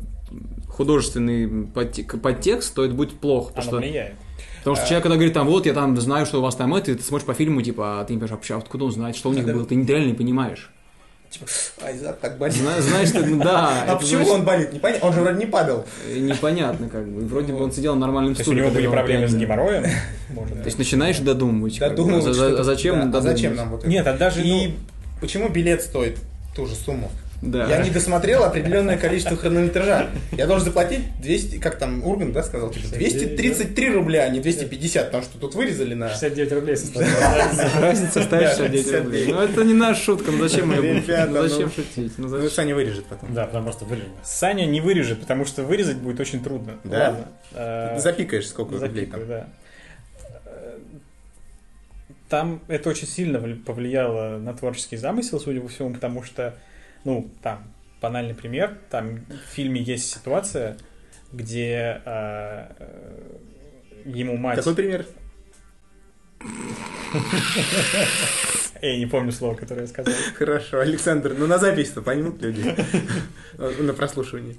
художественный подте- подтекст, то это будет плохо. Потому Оно что, влияет. потому что человек, когда говорит, там, вот, я там знаю, что у вас там это, и ты смотришь по фильму, типа, а ты не понимаешь, вообще, а откуда он знает, что у них было, ты реально не понимаешь. Типа, ай, зад так болит. Зна- Знаешь, что, ну, да. А почему значит, он болит? Непонятно. Он же вроде не падал. э, Непонятно, как бы. Вроде бы он сидел на нормальном То есть у стуле. него были проблемы с геморроем? Может То есть начинаешь додумывать. как бы. Додумывать, А а зачем А зачем нам вот это? Нет, а даже, И ну, почему билет стоит ту же сумму? Да. Я не досмотрел определенное количество хронометража. Я должен заплатить 200, как там Ургант, да, сказал, типа 233 рубля, а не 250, потому что тут вырезали на... 69 рублей составляет. Разница ставит Да, 69 рублей. 69. Ну это не наша шутка, ну зачем мы ну, зачем ну. шутить? Ну, Ну? Саня вырежет потом. Да, потому что вырезали. Саня не вырежет, потому что вырезать будет очень трудно. Да? Э, Запикаешь, сколько рублей там. Да. Э, Там это очень сильно вли- повлияло на творческий замысел, судя по всему, потому что, ну, там, банальный пример, там в фильме есть ситуация, где э, ему мать... Какой пример? Я не помню слово, которое я сказал. Хорошо, Александр, ну на запись-то поймут люди. На прослушивании.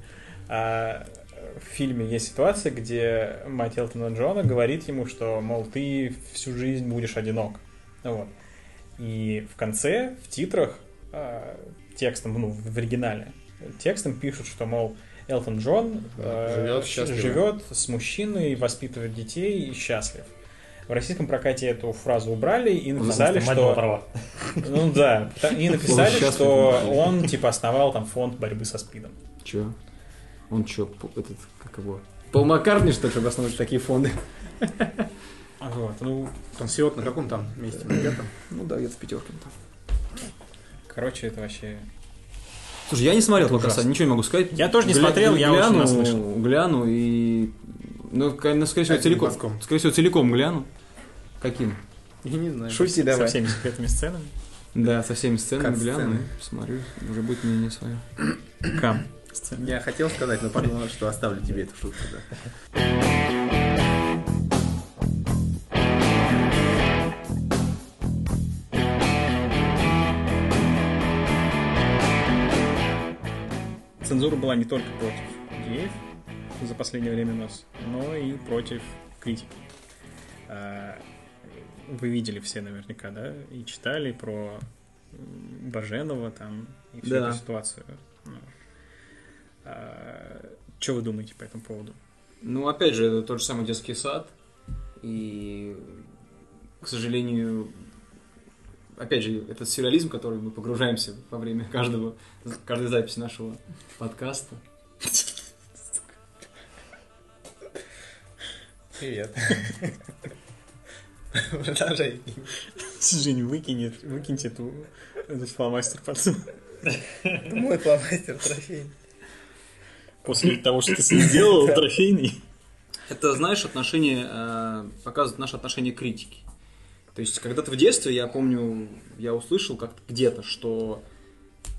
А в фильме есть ситуация, где мать Элтона Джона говорит ему, что, мол, ты всю жизнь будешь одинок. Вот. И в конце, в титрах, а, текстом, ну, в оригинале, текстом пишут, что, мол, Элтон Джон э, Живет счастливо. живет с мужчиной, воспитывает детей и счастлив. В российском прокате эту фразу убрали и написали, что... права. Ну да, и написали, что да. он, типа, основал там фонд борьбы со СПИДом. Чё? Он чё, п- этот, как его? Пол Маккартни, что ли, чтобы основать такие фонды? Вот, ну, Пансион на каком там месте? Ну да, где-то в пятерке там. Короче, это вообще... Слушай, я не смотрел пока, ничего не могу сказать. Я тоже не Гля- смотрел, я очень гляну, наслышан. Гляну и... Ну, ну, скорее всего, целиком. глазком. Скорее всего, целиком гляну. Каким? Я не знаю. Шути Со давай. всеми секретными сценами. Да, со всеми сценами гляну, посмотрю, уже будет мнение свое. Кам. Сцены. Я хотел сказать, но подумал, что оставлю тебе эту шутку. да. Цензура была не только против геев за последнее время у нас, но и против критики. А, Вы видели все наверняка, да? И читали про Баженова там и всю Да. эту ситуацию. Ну. А, Что вы думаете по этому поводу? Ну, опять же, это тот же самый детский сад. И, к сожалению, опять же, этот сюрреализм, в который мы погружаемся во время каждого, каждой записи нашего подкаста. Привет. Продолжай. Жень, выкинет, выкиньте эту, этот фломастер под суд. Это мой фломастер трофейный. После того, что ты с ним сделал, трофейный. Это, знаешь, отношение, э, показывает наше отношение к критике. То есть, когда-то в детстве, я помню, я услышал как-то где-то, что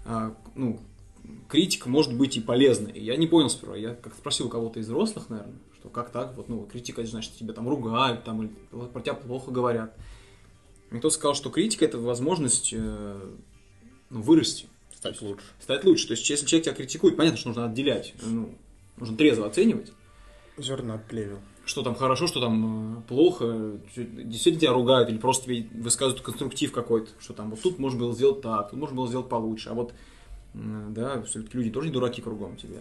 э, ну, критика может быть и полезной. Я не понял сперва. Я как спросил у кого-то из взрослых, наверное, что как так, вот, ну, критика, значит, тебя там ругают, там, или про тебя плохо говорят. Мне кто-то сказал, что критика это возможность э, ну, вырасти. Стать лучше. Стать лучше. То есть, если человек тебя критикует, понятно, что нужно отделять. Ну, нужно трезво оценивать Зерна обклевил. Что там хорошо, что там э, плохо, действительно тебя ругают или просто тебе высказывают конструктив какой-то, что там вот тут можно было сделать так, тут можно было сделать получше, а вот, да, все-таки люди тоже не дураки кругом тебя.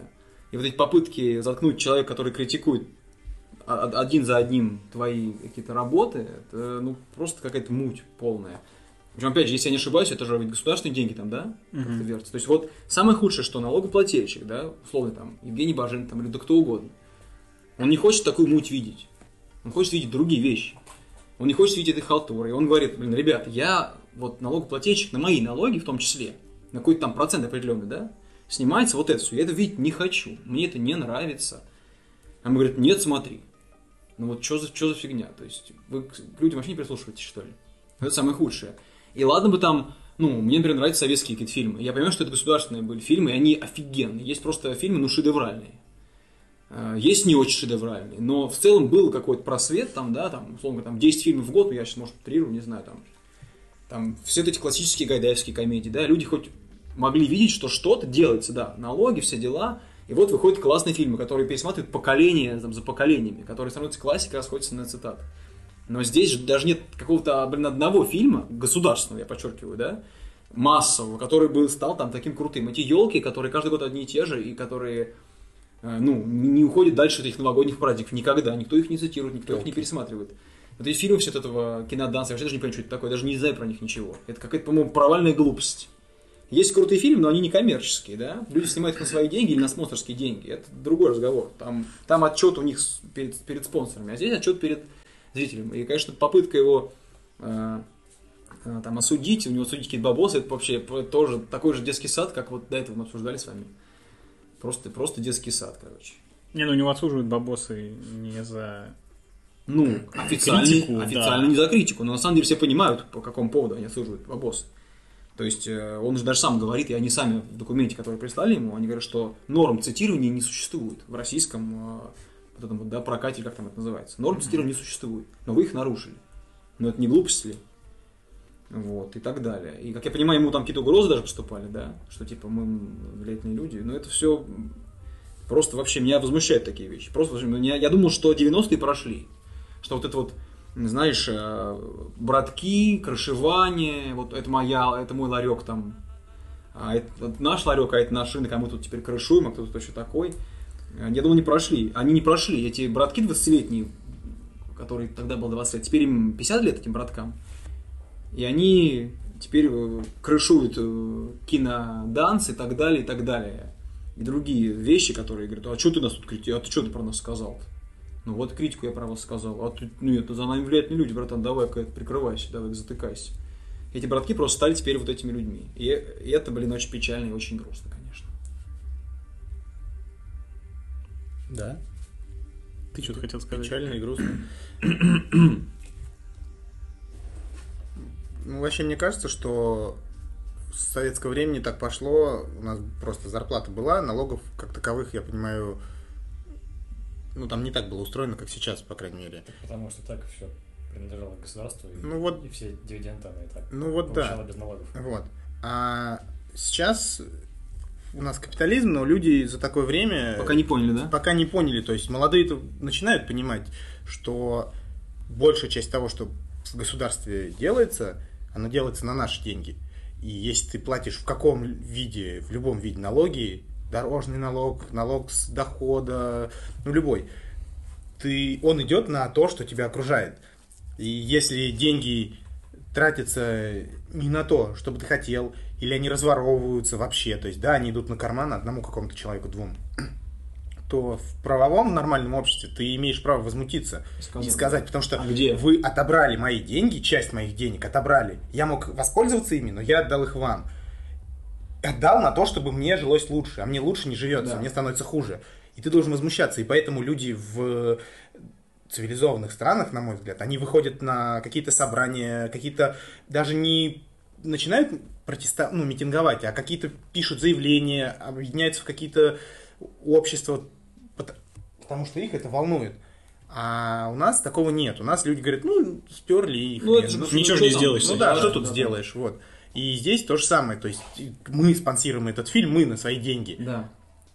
И вот эти попытки заткнуть человека, который критикует один за одним твои какие-то работы, это, ну, просто какая-то муть полная. Причем, опять же, если я не ошибаюсь, это же ведь государственные деньги там, да, как-то Мгм. вертятся. То есть вот самое худшее, что налогоплательщик, да, условно там, Евгений Бажин там или да кто угодно, он не хочет такую муть видеть. Он хочет видеть другие вещи. Он не хочет видеть этой халтуры. И он говорит, блин, ребят, я вот налогоплательщик на мои налоги в том числе, на какой-то там процент определенный, да, снимается вот это все. Я это видеть не хочу. Мне это не нравится. А мы говорит, нет, смотри. Ну вот что за, чё за фигня? То есть вы к людям вообще не прислушиваетесь, что ли? Это самое худшее. И ладно бы там, ну, мне, например, нравятся советские какие-то фильмы. Я понимаю, что это государственные были фильмы, и они офигенные. Есть просто фильмы, ну, шедевральные. Э, Есть не очень шедевральные, но в целом был какой-то просвет, там, да, там, условно, там 10 фильмов в год, ну, я сейчас, может, утрирую, не знаю, там, там все эти классические гайдаевские комедии, да, люди хоть могли видеть, что что-то делается, да, налоги, все дела, и вот выходят классные фильмы, которые пересматривают поколения там, за поколениями, которые становятся классикой, расходятся на цитаты. Но здесь же даже нет какого-то, блин, одного фильма, государственного, я подчеркиваю, да, массового, который бы стал там таким крутым. Эти елки, которые каждый год одни и те же, и которые ну, не уходят дальше этих новогодних праздников никогда. Никто их не цитирует, никто их не пересматривает. Вот эти фильмы все от этого киноданса, я вообще даже не понимаю, что это такое, даже не знаю про них ничего. Это какая-то, по-моему, провальная глупость. Есть крутые фильмы, но они не коммерческие, да? Люди снимают их на свои деньги или на спонсорские деньги. Это другой разговор. Там, там отчет у них перед, перед спонсорами, а здесь отчет перед зрителем. И, конечно, попытка его э, э, там осудить, у него судить какие-то бабосы, это вообще тоже такой же детский сад, как вот до этого мы обсуждали с вами. Просто, просто детский сад, короче. Не, ну у него отсуживают бабосы не за... Ну, официально, Критику, официально да. не за критику, но на самом деле все понимают, по какому поводу они осуждают бабосы. То есть э, он же даже сам говорит, и они сами в документе, который прислали ему, они говорят, что норм цитирования не существует в российском э, вот этом вот, да, прокате, как там это называется. Норм цитирования не существует, но вы их нарушили. Но это не глупость ли? Вот, и так далее. И, как я понимаю, ему там какие-то угрозы даже поступали, да, что типа мы влиятельные люди, но это все просто вообще меня возмущают такие вещи. Просто меня, я думал, что 90-е прошли, что вот это вот, знаешь, э, братки, крышевание, вот это моя, это мой ларек там, а это вот наш ларек, а это наш рынок, а мы тут теперь крышуем, а кто-то еще такой. Э, Я думал, не прошли. Они не прошли. Эти братки 20-летние, которые тогда было 20 лет, теперь им 50 лет этим браткам. И они теперь э, крышуют э, киноданс и так далее, и так далее. И другие вещи, которые говорят, а что ты нас тут критикуешь, а ты что ты про нас сказал Ну вот критику я про вас сказал, а ты, ну это за нами влиятельные люди, братан, давай-ка прикрывайся, давай затыкайся. Эти братки просто стали теперь вот этими людьми. И, и это, блин, очень печально и очень грустно, конечно. Да. Ты что-то хотел сказать? Печально и грустно. Ну, вообще, мне кажется, что с советского времени так пошло. У нас просто зарплата была, налогов как таковых, я понимаю, ну, там не так было устроено, как сейчас, по крайней мере. Потому что так все принадлежало государству, и, Ну вот- и все дивиденды она и так Ну вот да. без налогов. Вот. А сейчас у нас капитализм, но люди за такое время... Пока не поняли, да? пока не поняли, то есть молодые начинают понимать, что большая часть того, что в государстве делается, оно делается на наши деньги. И если ты платишь в каком виде, в любом виде налоги, дорожный налог, налог с дохода, ну любой, ты, он идет на то, что тебя окружает. И если деньги тратятся не на то, что бы ты хотел, или они разворовываются вообще, то есть, да, они идут на карман одному какому-то человеку, двум, то в правовом нормальном обществе ты имеешь право возмутиться Сказать. и сказать, потому что А где? вы отобрали мои деньги, часть моих денег отобрали. Я мог воспользоваться ими, но я отдал их вам. Отдал на то, чтобы мне жилось лучше, а мне лучше не живется, Да. мне становится хуже. И ты должен возмущаться. И поэтому люди в цивилизованных странах, на мой взгляд, они выходят на какие-то собрания, какие-то даже не начинают протестовать, ну, митинговать, а какие-то пишут заявления, объединяются в какие-то общества, потому что их это волнует. А у нас такого нет. У нас люди говорят, ну, сперли их. Ну, это же Ничего же не сделаешь Ну да, Да, что да, тут да. сделаешь, вот. И здесь то же самое, то есть мы спонсируем этот фильм, мы на свои деньги. Да.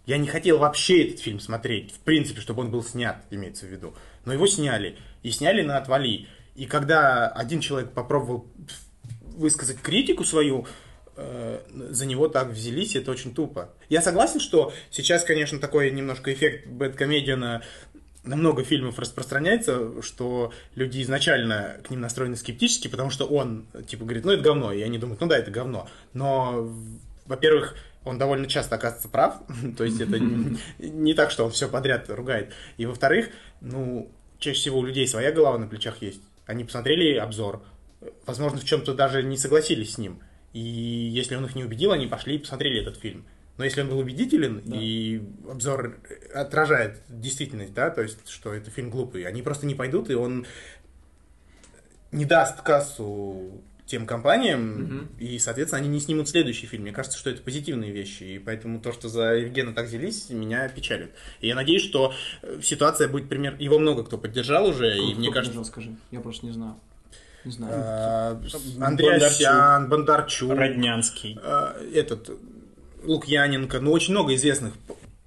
Я не хотел вообще этот фильм смотреть, в принципе, чтобы он был снят, имеется в виду. Но его сняли. И сняли на отвали. И когда один человек попробовал высказать критику свою, э, за него так взялись, это очень тупо. Я согласен, что сейчас, конечно, такой немножко эффект бэткомедиана на много фильмов распространяется, что люди изначально к ним настроены скептически, потому что он, типа, говорит, ну, это говно, и они думают, ну да, это говно. Но, во-первых, он довольно часто оказывается прав, то есть это не, не так, что он все подряд ругает. И, во-вторых, ну, чаще всего у людей своя голова на плечах есть. Они посмотрели обзор, возможно, в чем-то даже не согласились с ним. И если он их не убедил, они пошли и посмотрели этот фильм. Но если он был убедителен, Да. и обзор отражает действительность, да, то есть, что это фильм глупый, они просто не пойдут, и он не даст кассу тем компаниям, Мгм. и, соответственно, они не снимут следующий фильм. Мне кажется, что это позитивные вещи, и поэтому то, что за Евгена так взялись, меня печалит. И я надеюсь, что ситуация будет пример... Его много кто поддержал уже, и Кто мне кажется... поддержал, скажи. Я просто не знаю. Не знаю. Бондарчук. Андреасян, Бондарчук, Роднянский. э, этот Лукьяненко, ну очень много известных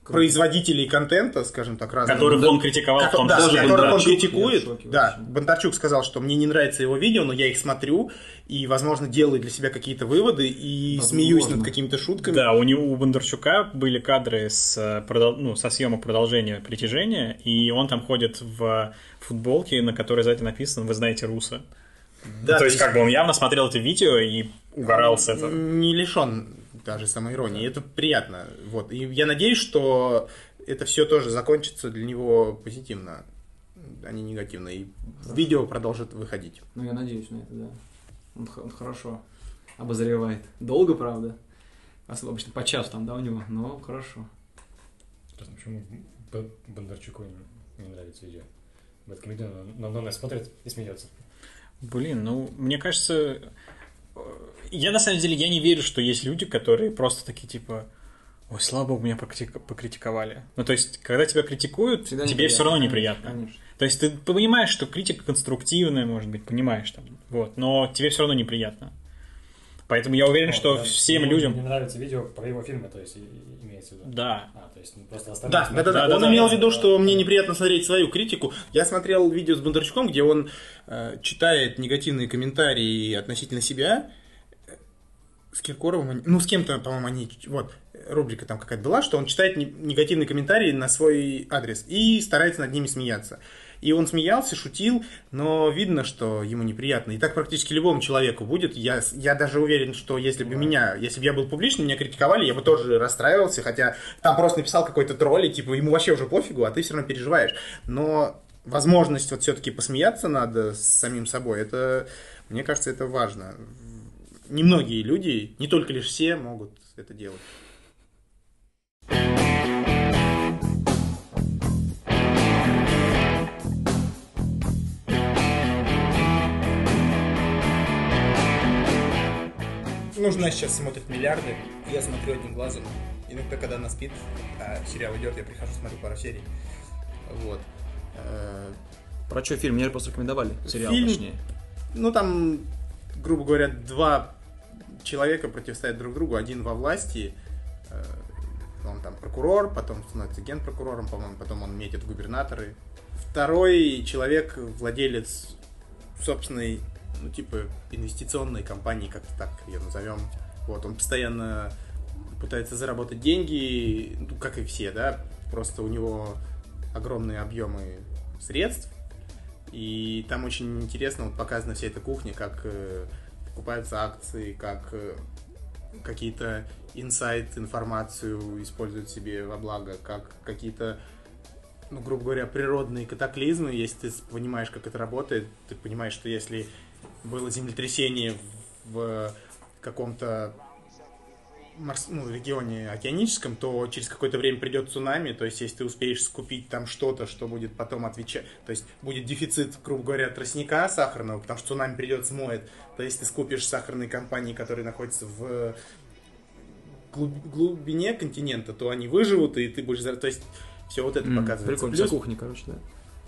производителей контента, скажем так, разных. Которых он критиковал в том да, числе. которых он критикует. шоке да, вообще. Бондарчук сказал, что мне не нравится его видео, но я их смотрю и, возможно, делаю для себя какие-то выводы и Возможно. смеюсь над какими-то шутками. Да, у него у Бондарчука были кадры с, э, ну, со съемок продолжения притяжения, и он там ходит в футболке, на которой сзади написано «Вы знаете Руса». Да, то есть, как бы он явно смотрел это видео и угорал с этого. Не лишен даже самоиронии. Это приятно. Вот. И я надеюсь, что это все тоже закончится для него позитивно, а не негативно. И видео продолжит выходить. Ну, я надеюсь на это, да. Он, х- он хорошо обозревает. Долго, правда. Обычно по часу там, да, у него, но хорошо. Почему Бондарчуку не, нравится видео? Бэткомедиан, но, но, но смотрит и смеется. Блин, ну, мне кажется... э, Я, на самом деле, я не верю, что есть люди, которые просто такие, типа... Ой, слава богу, меня покрити- покритиковали. Ну, то есть, когда тебя критикуют, Всегда тебе все равно неприятно. Конечно. То есть ты понимаешь, что критика конструктивная, может быть, понимаешь там, вот, но тебе все равно неприятно. Поэтому я уверен, что Да, всем ему людям... Не нравится видео про его фильмы, то есть имеется в виду. Да. А, то есть ну, просто Да, да, да, да. Он да, имел да. в виду, что мне неприятно смотреть свою критику. Я смотрел видео с Бондарчуком, где он э, читает негативные комментарии относительно себя. С Киркоровым, ну, с кем-то, по-моему, они... Вот, рубрика там какая-то была, что он читает не- негативные комментарии на свой адрес и старается над ними смеяться. И он смеялся, шутил, но видно, что ему неприятно. И так практически любому человеку будет. Я, я даже уверен, что если бы меня, если бы я был публичным, меня критиковали, я бы тоже расстраивался, хотя там просто написал какой-то тролль, и типа ему вообще уже пофигу, а ты все равно переживаешь. Но возможность вот все-таки посмеяться надо с самим собой, это, мне кажется, это важно. Немногие люди, не только лишь все, могут это делать. Ну, жена сейчас смотрит миллиарды, я смотрю одним глазом. Иногда, когда она спит, а сериал идет, я прихожу, смотрю пару серий. Вот. Э, Про что фильм? Мне же просто рекомендовали. Сериал, Фильм? точнее. Ну, там, грубо говоря, два человека противостоят друг другу. Один во власти, э, он там прокурор, потом становится генпрокурором, по-моему, потом он метит губернаторы. Второй человек, владелец собственной, ну, типа, инвестиционной компании, как-то так ее назовем. Вот, он постоянно пытается заработать деньги, ну, как и все, да, просто у него огромные объемы средств, и там очень интересно вот показана вся эта кухня, как э, покупаются акции, как э, какие-то инсайт, информацию используют себе во благо, как какие-то, ну, грубо говоря, природные катаклизмы, если ты понимаешь, как это работает, ты понимаешь, что если было землетрясение в каком-то морс- ну, регионе океаническом, то через какое-то время придет цунами, то есть если ты успеешь скупить там что-то, что будет потом отвечать, то есть будет дефицит, грубо говоря, тростника сахарного, потому что цунами придет, смоет, то есть ты скупишь сахарные компании, которые находятся в глуб- глубине континента, то они выживут, и ты будешь... То есть все вот это М, показывается. Прикольно, Плюс- кухня, короче, да.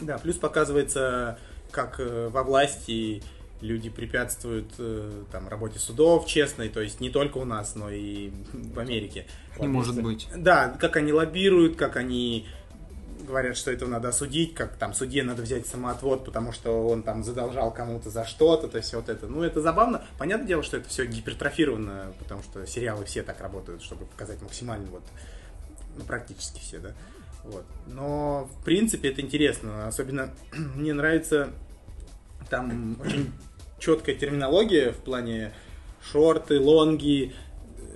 да, плюс показывается, как э, во власти люди препятствуют э, там работе судов честной, то есть не только у нас, но и в Америке. Не может быть. Да, как они лоббируют, как они говорят, что этого надо осудить, как там судье надо взять самоотвод, потому что он там задолжал кому-то за что-то, то есть вот это. Ну, это забавно. Понятное дело, что это все гипертрофировано, потому что сериалы все так работают, чтобы показать максимально вот, ну, практически все, да. Вот. Но, в принципе, это интересно. Особенно мне нравится там очень четкая терминология в плане шорты, лонги.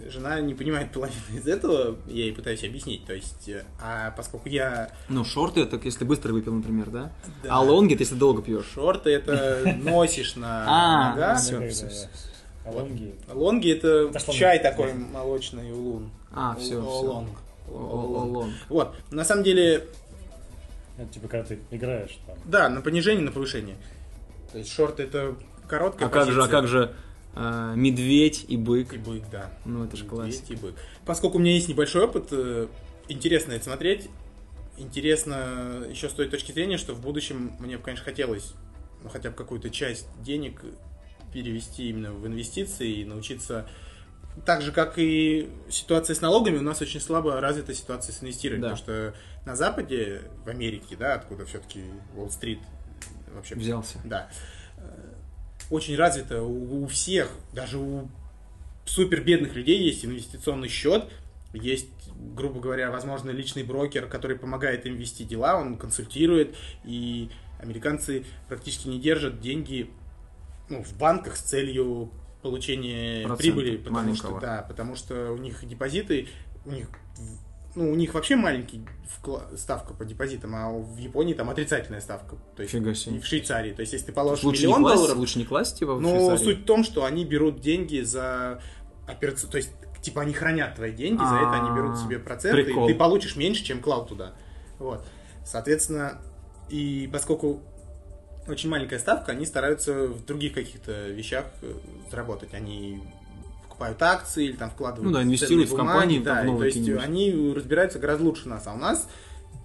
Жена не понимает половину из этого, я ей пытаюсь объяснить. То есть, э, а поскольку я Ну, шорты, это если быстро выпил, например, да? Да. А лонги, это если долго пьешь. шорты это носишь на А, ногах. да. А лонги. Лонги это чай ну, такой молочный улун. А, все, Олонг. все. Олонг. Лонг. Вот, на самом деле, Это типа когда ты играешь там. да, на понижение, на повышение. То есть шорты это короткая А как же, а как же э, медведь и бык? И бык, да. Ну, это же Медведь классика. и бык. Поскольку у меня есть небольшой опыт, э, интересно это смотреть. Интересно еще с той точки зрения, что в будущем мне бы, конечно, хотелось ну, хотя бы какую-то часть денег перевести именно в инвестиции и научиться так же, как и ситуация с налогами, у нас очень слабо развита ситуация с инвестированием. Да. Потому что на Западе, в Америке, да, откуда все-таки Уолл-стрит вообще Взялся. да. Очень развито у, у всех, даже у супер бедных людей есть инвестиционный счет, есть, грубо говоря, возможно, личный брокер, который помогает им вести дела, он консультирует, и американцы практически не держат деньги ну, в банках с целью получения Процента прибыли, потому что, маленького. да, потому что у них депозиты, у них ну, у них вообще маленький ставка по депозитам, а в Японии там отрицательная ставка. То есть Фига себе. и в Швейцарии. То есть, если ты положишь Лучше миллион класть, долларов, лучше не класть, типа, в но Швейцарии? суть в том, что они берут деньги за операцию, то есть, типа, они хранят твои деньги, за это они берут себе проценты, А, и ты получишь меньше, чем клал туда. Вот. Соответственно, и поскольку очень маленькая ставка, они стараются в других каких-то вещах э, заработать. Они покупают акции или там вкладывают Ну да, инвестируют в компании, там, да, новые то есть они разбираются гораздо лучше нас, а у нас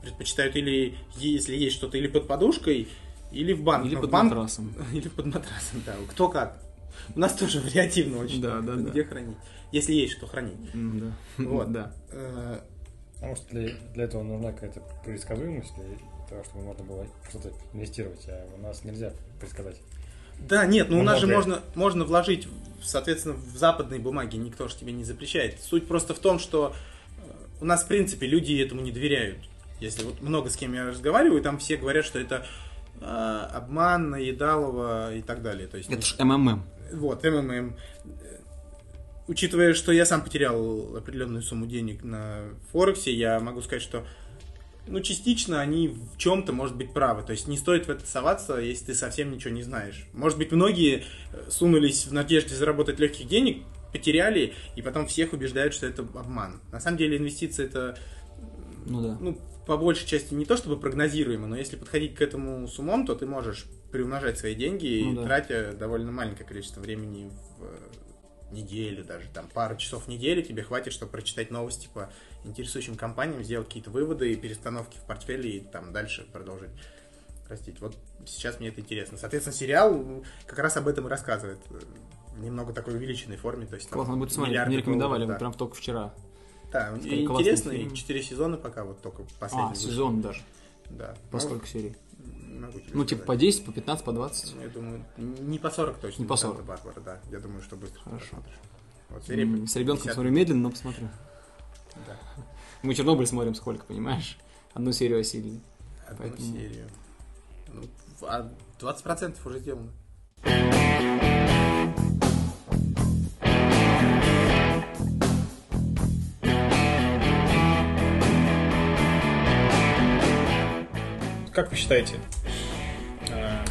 предпочитают или, если есть что-то, или под подушкой, или в банк. Или Но в под банк- матрасом. Или под матрасом, да. Кто как. У нас тоже вариативно очень. Да, да, да. Где хранить. Если есть что хранить. Да. Вот. Да. Потому что для, для этого нужна какая-то предсказуемость, для того, чтобы можно было что-то инвестировать, а у нас нельзя предсказать. Да, нет, ну у нас же можно, можно вложить, соответственно, в западные бумаги, никто же тебе не запрещает. Суть просто в том, что э, у нас, в принципе, люди этому не доверяют. Если вот много с кем я разговариваю, там все говорят, что это э, обман, наедалово и так далее. То есть, Это ж МММ. Вот, МММ. Учитывая, что я сам потерял определенную сумму денег на Форексе, я могу сказать, что ну, частично они в чем-то, может быть, правы. То есть не стоит в это соваться, если ты совсем ничего не знаешь. Может быть, многие э, сунулись в надежде заработать легких денег, потеряли, и потом всех убеждают, что это обман. На самом деле инвестиции это Ну да. ну, по большей части не то чтобы прогнозируемо, но если подходить к этому с умом, то ты можешь приумножать свои деньги, Ну да. тратя довольно маленькое количество времени в э, неделю даже, там, пару часов в неделю тебе хватит, чтобы прочитать новости по интересующим компаниям, сделать какие-то выводы и перестановки в портфеле и там дальше продолжить растить. Вот сейчас мне это интересно. Соответственно, сериал как раз об этом и рассказывает. В немного такой увеличенной форме. То есть, Классно будет смотреть. Мне рекомендовали долларов, вот да. прям только вчера. Да, и интересно, и четыре сезона пока вот только последний. А, вышел. сезон даже. Да. По Ну, сколько серий? не могу тебе Ну, типа по сказать. 10, по 15, по 20. Ну, Я думаю, не по 40 точно. Не по Санта 40. Барбара, да. Я думаю, что быстро Хорошо. посмотришь. Вот, серия С ребенком 50. смотрю медленно, но посмотрю. Да. Мы Чернобыль смотрим сколько, понимаешь? Одну серию осилили. Одну Поэтому- серию. Ну, а 20% уже сделано. Как вы считаете, э,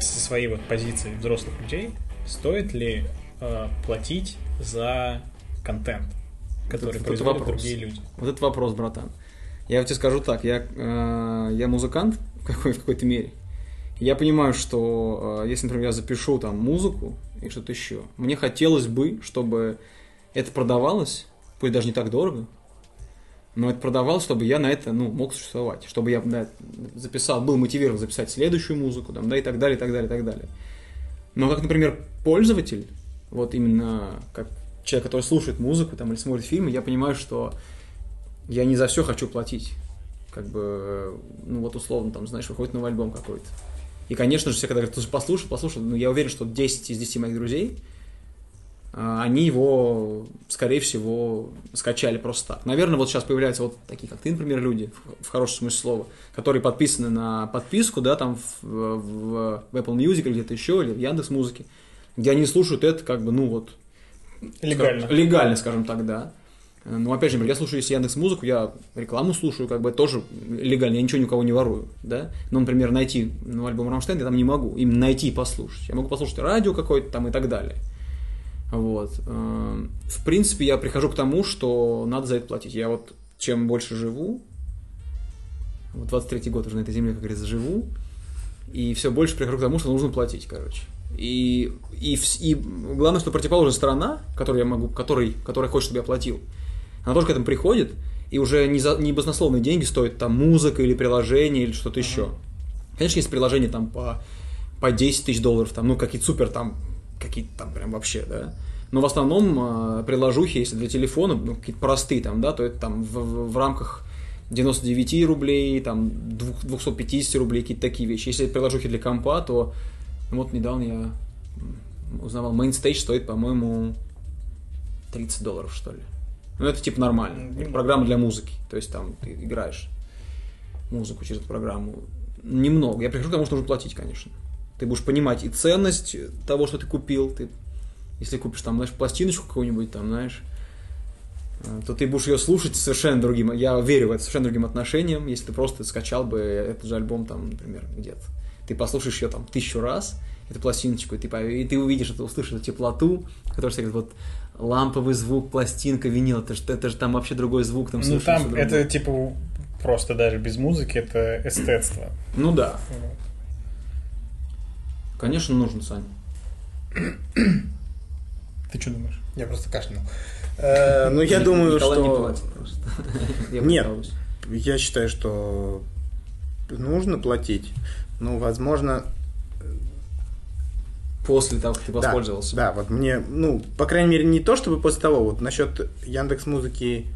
со своей вот позиции взрослых людей, стоит ли э, платить за контент, который это производят вопрос. другие люди? Вот этот вопрос, братан. Я тебе скажу так, я, э, я музыкант в, какой, в какой-то мере. Я понимаю, что э, если, например, я запишу там музыку и что-то еще, мне хотелось бы, чтобы это продавалось, пусть даже не так дорого, но это продавалось, чтобы я на это ну, мог существовать, чтобы я да, записал, был мотивирован записать следующую музыку, там, да, и так далее, и так далее, и так далее. Но как, например, пользователь, вот именно как человек, который слушает музыку там, или смотрит фильмы, я понимаю, что я не за все хочу платить. Как бы, ну вот условно, там, знаешь, выходит новый альбом какой-то. И, конечно же, все когда говорят, слушай, послушай, послушай, ну я уверен, что 10 из 10 моих друзей, а, они его, скорее всего, скачали просто так. Наверное, вот сейчас появляются вот такие, как ты, например, люди, в хорошем смысле слова, которые подписаны на подписку, да, там в, в- в Apple Music или где-то еще, или в Яндекс Музыке, где они слушают это как бы, ну вот, Легально. Скажем, легально, скажем так, да. Но опять же, например, я слушаю если Яндекс Музыку, я рекламу слушаю, как бы тоже легально, я ничего ни у кого не ворую, да. Но, например, найти ну, альбом Рамштайн я там не могу, именно найти и послушать. Я могу послушать радио какое-то там и так далее. Вот. Эм, В принципе, я прихожу к тому, что надо за это платить. Я вот чем больше живу, вот 23-й год уже на этой земле, как говорится, живу, и все больше прихожу к тому, что нужно платить, короче. И, и, и главное, что противоположная сторона, которой я могу, который, которая хочет, чтобы я платил, она тоже к этому приходит, и уже не, за, не баснословные деньги стоит там музыка или приложение или что-то еще. Конечно, есть приложения там по, по 10 тысяч долларов, там, ну, какие-то супер там, какие-то там прям вообще, да. Но в основном э, приложухи, если для телефона, ну, какие-то простые там, да, то это там в, в- в рамках 99 рублей, там, двух- 250 рублей, какие-то такие вещи. Если это приложухи для компа, то ну, вот недавно я узнавал, Mainstage стоит, по-моему, 30 долларов, что ли. Ну, это типа нормально. Это программа для музыки. То есть там ты играешь музыку через эту программу. Немного. Я прихожу к тому, что нужно платить, конечно. Ты будешь понимать и ценность того, что ты купил. Ты, если купишь там, знаешь, пластиночку какую-нибудь там, знаешь, э, то ты будешь ее слушать совершенно другим. Я верю в это совершенно другим отношением, если ты просто скачал бы этот же альбом там, например, где-то. Ты послушаешь ее там тысячу раз, эту пластиночку, и ты, и ты увидишь, это, услышишь эту теплоту, которая говорит, вот ламповый звук, пластинка, винил, это же, это же там вообще другой звук, там Ну, там всё это другое. типа просто даже без музыки, это эстетство. Ну да, Вот. конечно, нужно, Сань. Ты что думаешь? Я просто кашлянул. Э, Ну, я думаю, что... платит просто. Я Нет. Я считаю, что нужно платить. Ну, возможно, После того, как ты Да, воспользовался. Да, вот мне, ну, по крайней мере, не то, чтобы после того, вот насчет Яндекс Музыки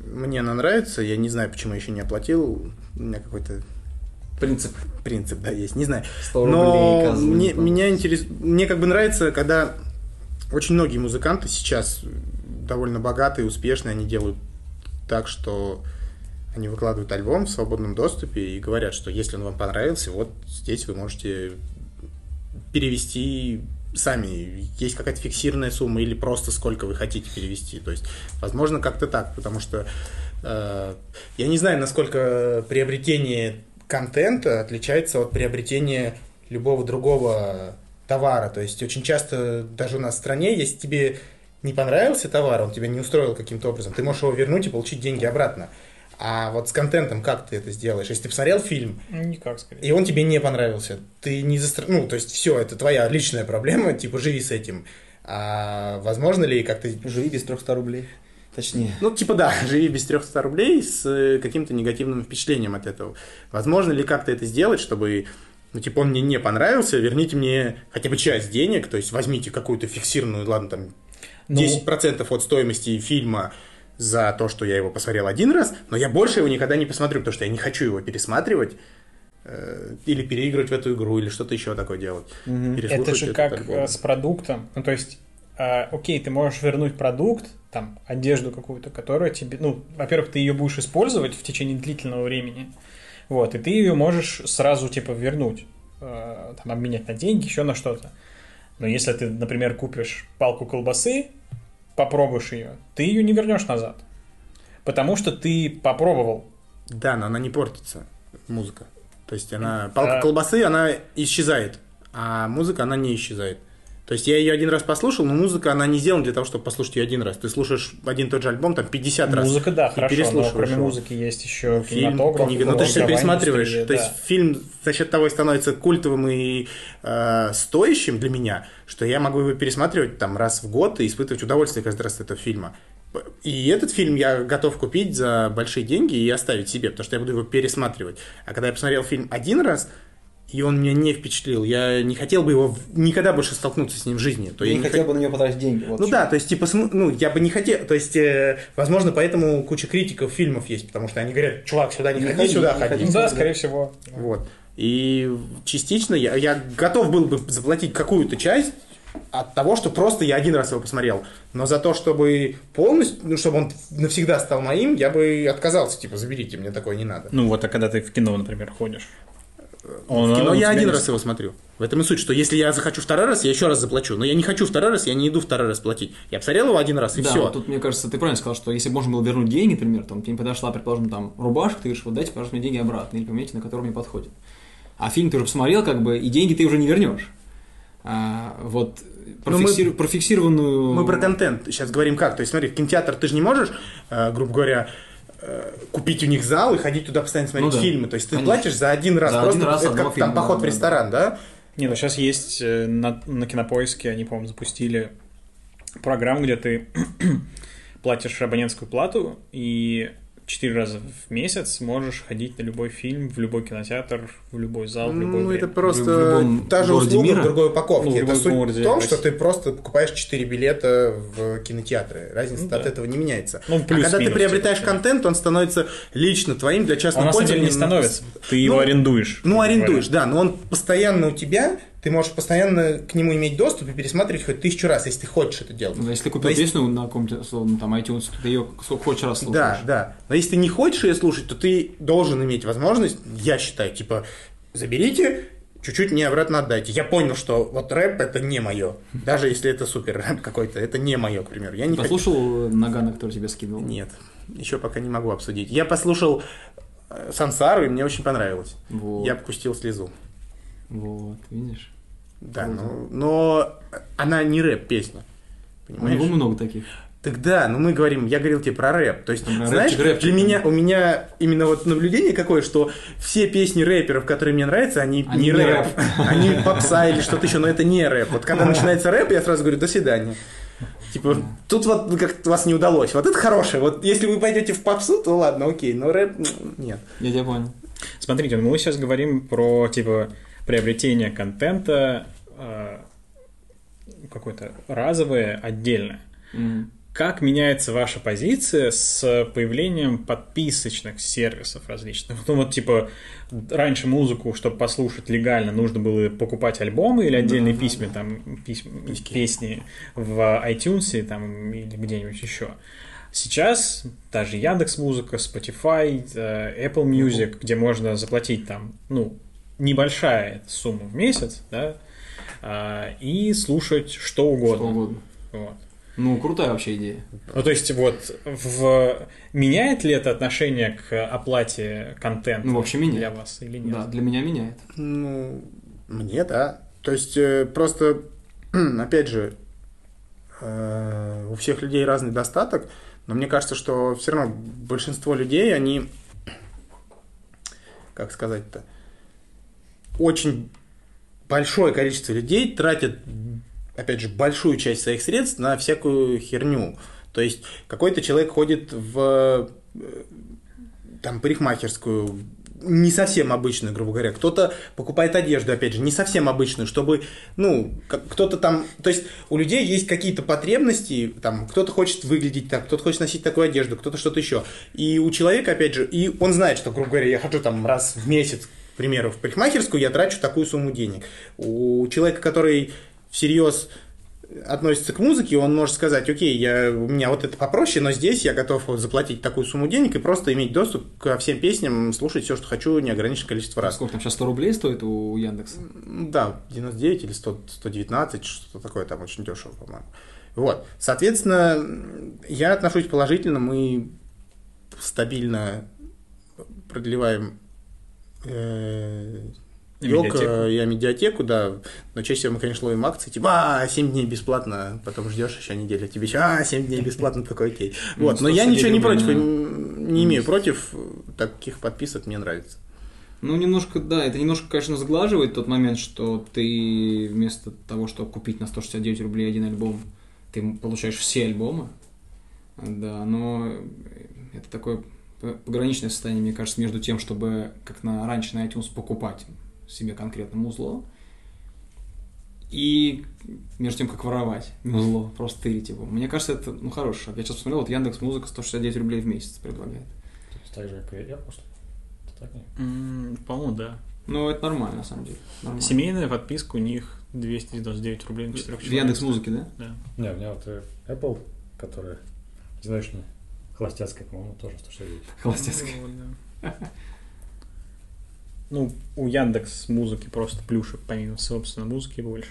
мне она нравится, я не знаю, почему еще не оплатил, у меня какой-то Принцип принцип, да, есть, не знаю. 100 рублей. Но мне, меня интересует, мне как бы нравится, когда очень многие музыканты сейчас довольно богатые, успешные, они делают так, что они выкладывают альбом в свободном доступе и говорят, что если он вам понравился, вот здесь вы можете перевести сами. Есть какая-то фиксированная сумма или просто сколько вы хотите перевести. То есть, возможно, как-то так, потому что э, я не знаю, насколько приобретение контента отличается от приобретения любого другого товара. То есть, очень часто даже у нас в стране, если тебе не понравился товар, он тебя не устроил каким-то образом, ты можешь его вернуть и получить деньги обратно. А вот с контентом как ты это сделаешь? Если ты посмотрел фильм, Ну, Никак, скорее. и он тебе не понравился. Ты не застр... Ну, то есть, все, это твоя личная проблема, типа, живи с этим. А возможно ли как-то... Живи без 300 рублей. Точнее. Ну, типа, да, живи без 300 рублей с э, каким-то негативным впечатлением от этого. Возможно ли как-то это сделать, чтобы, ну, типа, он мне не понравился, верните мне хотя бы часть денег, то есть возьмите какую-то фиксированную, ладно, там, Ну, 10% от стоимости фильма за то, что я его посмотрел один раз, но я больше его никогда не посмотрю, потому что я не хочу его пересматривать э, или переигрывать в эту игру, или что-то еще такое делать. Это Переслушать же как альбом. э, с продуктом. Ну, то есть, а, окей, ты можешь вернуть продукт, там, одежду какую-то, которая тебе, ну, во-первых, ты ее будешь использовать в течение длительного времени, вот, и ты ее можешь сразу, типа, вернуть, э, там, обменять на деньги, еще на что-то. Но если ты, например, купишь палку колбасы, попробуешь ее, ты ее не вернешь назад. Потому что ты попробовал. Да, но она не портится, музыка. То есть она... Палка А- колбасы, она исчезает, а музыка, она не исчезает. То есть я ее один раз послушал, но музыка, она не сделана для того, чтобы послушать ее один раз. Ты слушаешь один и тот же альбом там 50 раз. Музыка, да, и хорошо, но переслушиваешь кроме его. музыки есть еще Фильм, кинематограф. книга. Ну, ты все пересматриваешь. индустрия, То да. есть фильм за счет того и становится культовым и э, стоящим для меня, что я могу его пересматривать там раз в год и испытывать удовольствие каждый раз от этого фильма. И этот фильм я готов купить за большие деньги и оставить себе, потому что я буду его пересматривать. А когда я посмотрел фильм один раз, и он меня не впечатлил, я не хотел бы его в- никогда больше столкнуться с ним в жизни. То Я я не не хотел хот- бы на нее потратить деньги. вот ну в да, то есть, типа, см- ну, я бы не хотел, то есть, э, возможно, поэтому куча критиков фильмов есть, потому что они говорят, чувак, сюда не, Не ходи, ходи, сюда не ходи. ходи. Ну Да. скорее всего. Вот. И частично я, я готов был бы заплатить какую-то часть от того, что просто я один раз его посмотрел. Но за то, чтобы полностью, ну, чтобы он навсегда стал моим, я бы отказался, типа, заберите, мне такое не надо. Ну вот, а когда ты в кино, например, ходишь? Он- В кино он я один не- раз его смотрю. В этом и суть, что если я захочу второй раз, я еще раз заплачу. Но я не хочу второй раз, я не иду второй раз платить. Я посмотрел его один раз, и да, все. вот тут, мне кажется, ты правильно сказал, что если бы можно было вернуть деньги, например, там, тебе не подошла, предположим, там, рубашка, ты говоришь, вот дайте, пожалуйста, мне деньги обратно, или поменяйте, на который мне подходит. А фильм ты уже посмотрел, как бы, и деньги ты уже не вернешь. А, вот Ну, мы- профиксиру- профиксированную... Мы про контент сейчас говорим как. То есть, смотри, в кинотеатр ты же не можешь, э, грубо говоря, купить у них зал и ходить туда постоянно смотреть Ну да. фильмы. То есть ты Конечно. платишь за один раз. За просто один раз это как фильма, там поход да, в да, ресторан, да? Не, ну сейчас есть э, на, на кинопоиске, они, по-моему, запустили программу, где ты платишь абонентскую плату и четыре раза в месяц можешь ходить на любой фильм, в любой кинотеатр, в любой зал, в любое Ну, время. это просто В любом та же услуга мира? в другой упаковке. Ну, в это суть городе в том, что ты просто покупаешь 4 билета в кинотеатры. Разница Ну, от да. этого не меняется. Ну, а когда ты плюс-минус, приобретаешь типа, контент, он становится лично твоим для Он частного на самом деле не становится. Ты его Ну, арендуешь. Ну, арендуешь, говоря. да, но он постоянно у тебя, ты можешь постоянно к нему иметь доступ и пересматривать хоть тысячу раз, если ты хочешь это делать. Ну, если ты купил есть- песню на каком-то, условно, там, iTunes, ты ее сколько хочешь раз слушаешь. Да, да. Но если ты не хочешь ее слушать, то ты должен иметь возможность, я считаю, типа, заберите, чуть-чуть мне обратно отдайте. Я понял, что вот рэп это не мое. Даже если это супер рэп какой-то, это не мое, к примеру. Я не хочу. Послушал Нагана, который тебе скинул? Нет, еще пока не могу обсудить. Я послушал э, Сансару, и мне очень понравилось. Вот, Я пустил слезу. вот, видишь? Да, ну, но она не рэп-песня. У Понимаешь? него много таких. Так да, ну мы говорим, я говорил тебе про рэп. То есть, рэпчик, знаешь, рэпчик, для меня, у меня именно вот наблюдение какое, что все песни рэперов, которые мне нравятся, они, Они не рэп. рэп. Они попса или что-то еще, но это не рэп. Вот когда начинается рэп, я сразу говорю, до свидания. Типа, тут вот ну, как-то вас не удалось. Вот это хорошее. Вот если вы пойдете в попсу, то ладно, окей, но рэп м, нет. Я тебя понял. Смотрите, мы сейчас говорим про типа приобретение контента э, какое-то разовое, отдельное. М. Как меняется ваша позиция с появлением подписочных сервисов различных? Ну вот типа раньше музыку, чтобы послушать легально, нужно было покупать альбомы или отдельные Да, письма, там письма, песни в iTunes там, или где-нибудь еще. Сейчас даже Яндекс Музыка, Spotify, э, Apple Music, где можно заплатить там, ну, небольшая сумма в месяц, да, и слушать что угодно. Что угодно. Вот. Ну, крутая вообще идея. Ну, то есть, вот, в... меняет ли это отношение к оплате контента Ну, вообще меняет. для вас или нет? Да, для меня меняет. Ну, мне да. То есть э, просто, опять же, э, у всех людей разный достаток, но мне кажется, что все равно большинство людей, они, как сказать-то, очень большое количество людей тратят, опять же, большую часть своих средств на всякую херню. То есть какой-то человек ходит в э, там парикмахерскую, не совсем обычную, грубо говоря. Кто-то покупает одежду, опять же, не совсем обычную, чтобы, ну, кто-то там, то есть у людей есть какие-то потребности, там, кто-то хочет выглядеть так, кто-то хочет носить такую одежду, кто-то что-то еще. И у человека, опять же, и он знает, что, грубо говоря, я хочу там раз в месяц, к примеру, в парикмахерскую, я трачу такую сумму денег. У человека, который всерьез относится к музыке, он может сказать, окей, я, у меня вот это попроще, но здесь я готов заплатить такую сумму денег и просто иметь доступ ко всем песням, слушать все, что хочу, неограниченное количество раз. Сколько там сейчас 100 рублей стоит у Яндекса? Да, 99 или 100, 119, что-то такое там очень дешево, по-моему. Вот, соответственно, я отношусь положительно, мы стабильно продлеваем э, медиатеку. э, я медиатеку, да. Но чаще всего мы, конечно, ловим акции, типа, а, 7 дней бесплатно, потом ждешь еще неделю, тебе еще, а, 7 дней бесплатно, такой окей. Вот, но я 169 ничего не против, не имею против таких подписок, мне нравится. Ну, немножко, да, это немножко, конечно, сглаживает тот момент, что ты вместо того, чтобы купить на 169 рублей один альбом, ты получаешь все альбомы. Да, но это такое пограничное состояние, мне кажется, между тем, чтобы, как на, раньше на iTunes, покупать себе конкретно музло, и между тем, как воровать музло, просто тырить его. Мне кажется, это, ну, хороший шаг. Я сейчас посмотрел, вот Яндекс Музыка 169 рублей в месяц предлагает. То есть так же, как и Apple, что ли? М, По-моему, да. Ну, это нормально, на самом деле. Нормально. Семейная подписка у них 299 рублей на 4 В Яндекс Музыке, да? Да. Не, у меня вот э, Apple, которая, знаешь, не холостяцкая, по-моему, тоже 169. Холостяцкая. Ну, вот, да. Ну, у Яндекс музыки просто плюшек помимо, собственно, музыки больше.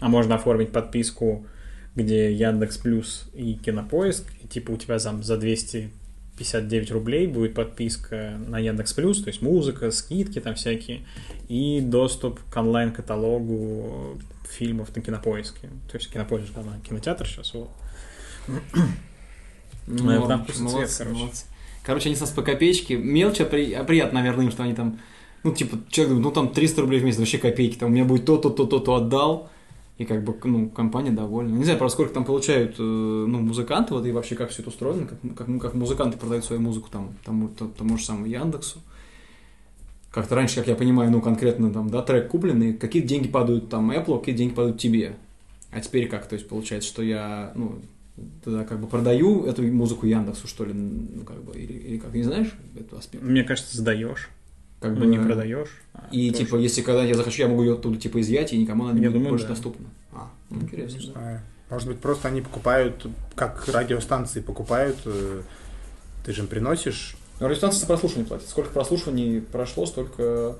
А можно оформить подписку, где Яндекс Плюс и Кинопоиск, и типа у тебя там за 259 рублей будет подписка на Яндекс Плюс, то есть музыка, скидки там всякие, и доступ к онлайн-каталогу фильмов на Кинопоиске. То есть Кинопоиск, да, кинотеатр сейчас, вот. Ну, ладно, там вкусный цвет, молодцы, короче. молодцы. Короче, они с нас по копеечке. Мелочь, а, а приятно, наверное, им, что они там... Ну, типа, человек думает, ну, там 300 рублей в месяц, вообще копейки. Там у меня будет то-то, то-то, то отдал. И как бы, ну, компания довольна. Не знаю, просто сколько там получают, э, ну, музыканты, вот, и вообще как все это устроено, как, как, ну, как музыканты продают свою музыку там, тому, то- тому же самому Яндексу. Как-то раньше, как я понимаю, ну, конкретно там, да, трек купленный, какие деньги падают там Apple, какие деньги падают тебе. А теперь как? То есть получается, что я, ну, тогда как бы продаю эту музыку Яндексу, что ли, ну, как бы, или, или как, не знаешь этот аспект? Мне кажется, сдаешь. Как Ну, бы не продаешь. а И, тоже. типа, если когда я захочу, я могу ее оттуда, типа, изъять, и никому она не Я будет думаю, больше да. доступна. А, ну, интересно. Не да. знаю. Может быть, просто они покупают, как радиостанции покупают, э, ты же им приносишь. Но радиостанция за прослушивание платит. Сколько прослушиваний прошло, столько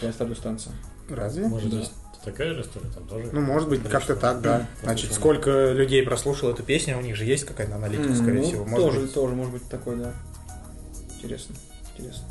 платит радиостанция. Разве? Может, Да. Такая же история, там тоже? Ну, может быть, как-то так, да. Значит, сколько людей прослушало эту песню, у них же есть какая-то аналитика, скорее Ну, всего. Может тоже, быть, тоже может быть такой, да. Интересно, интересно.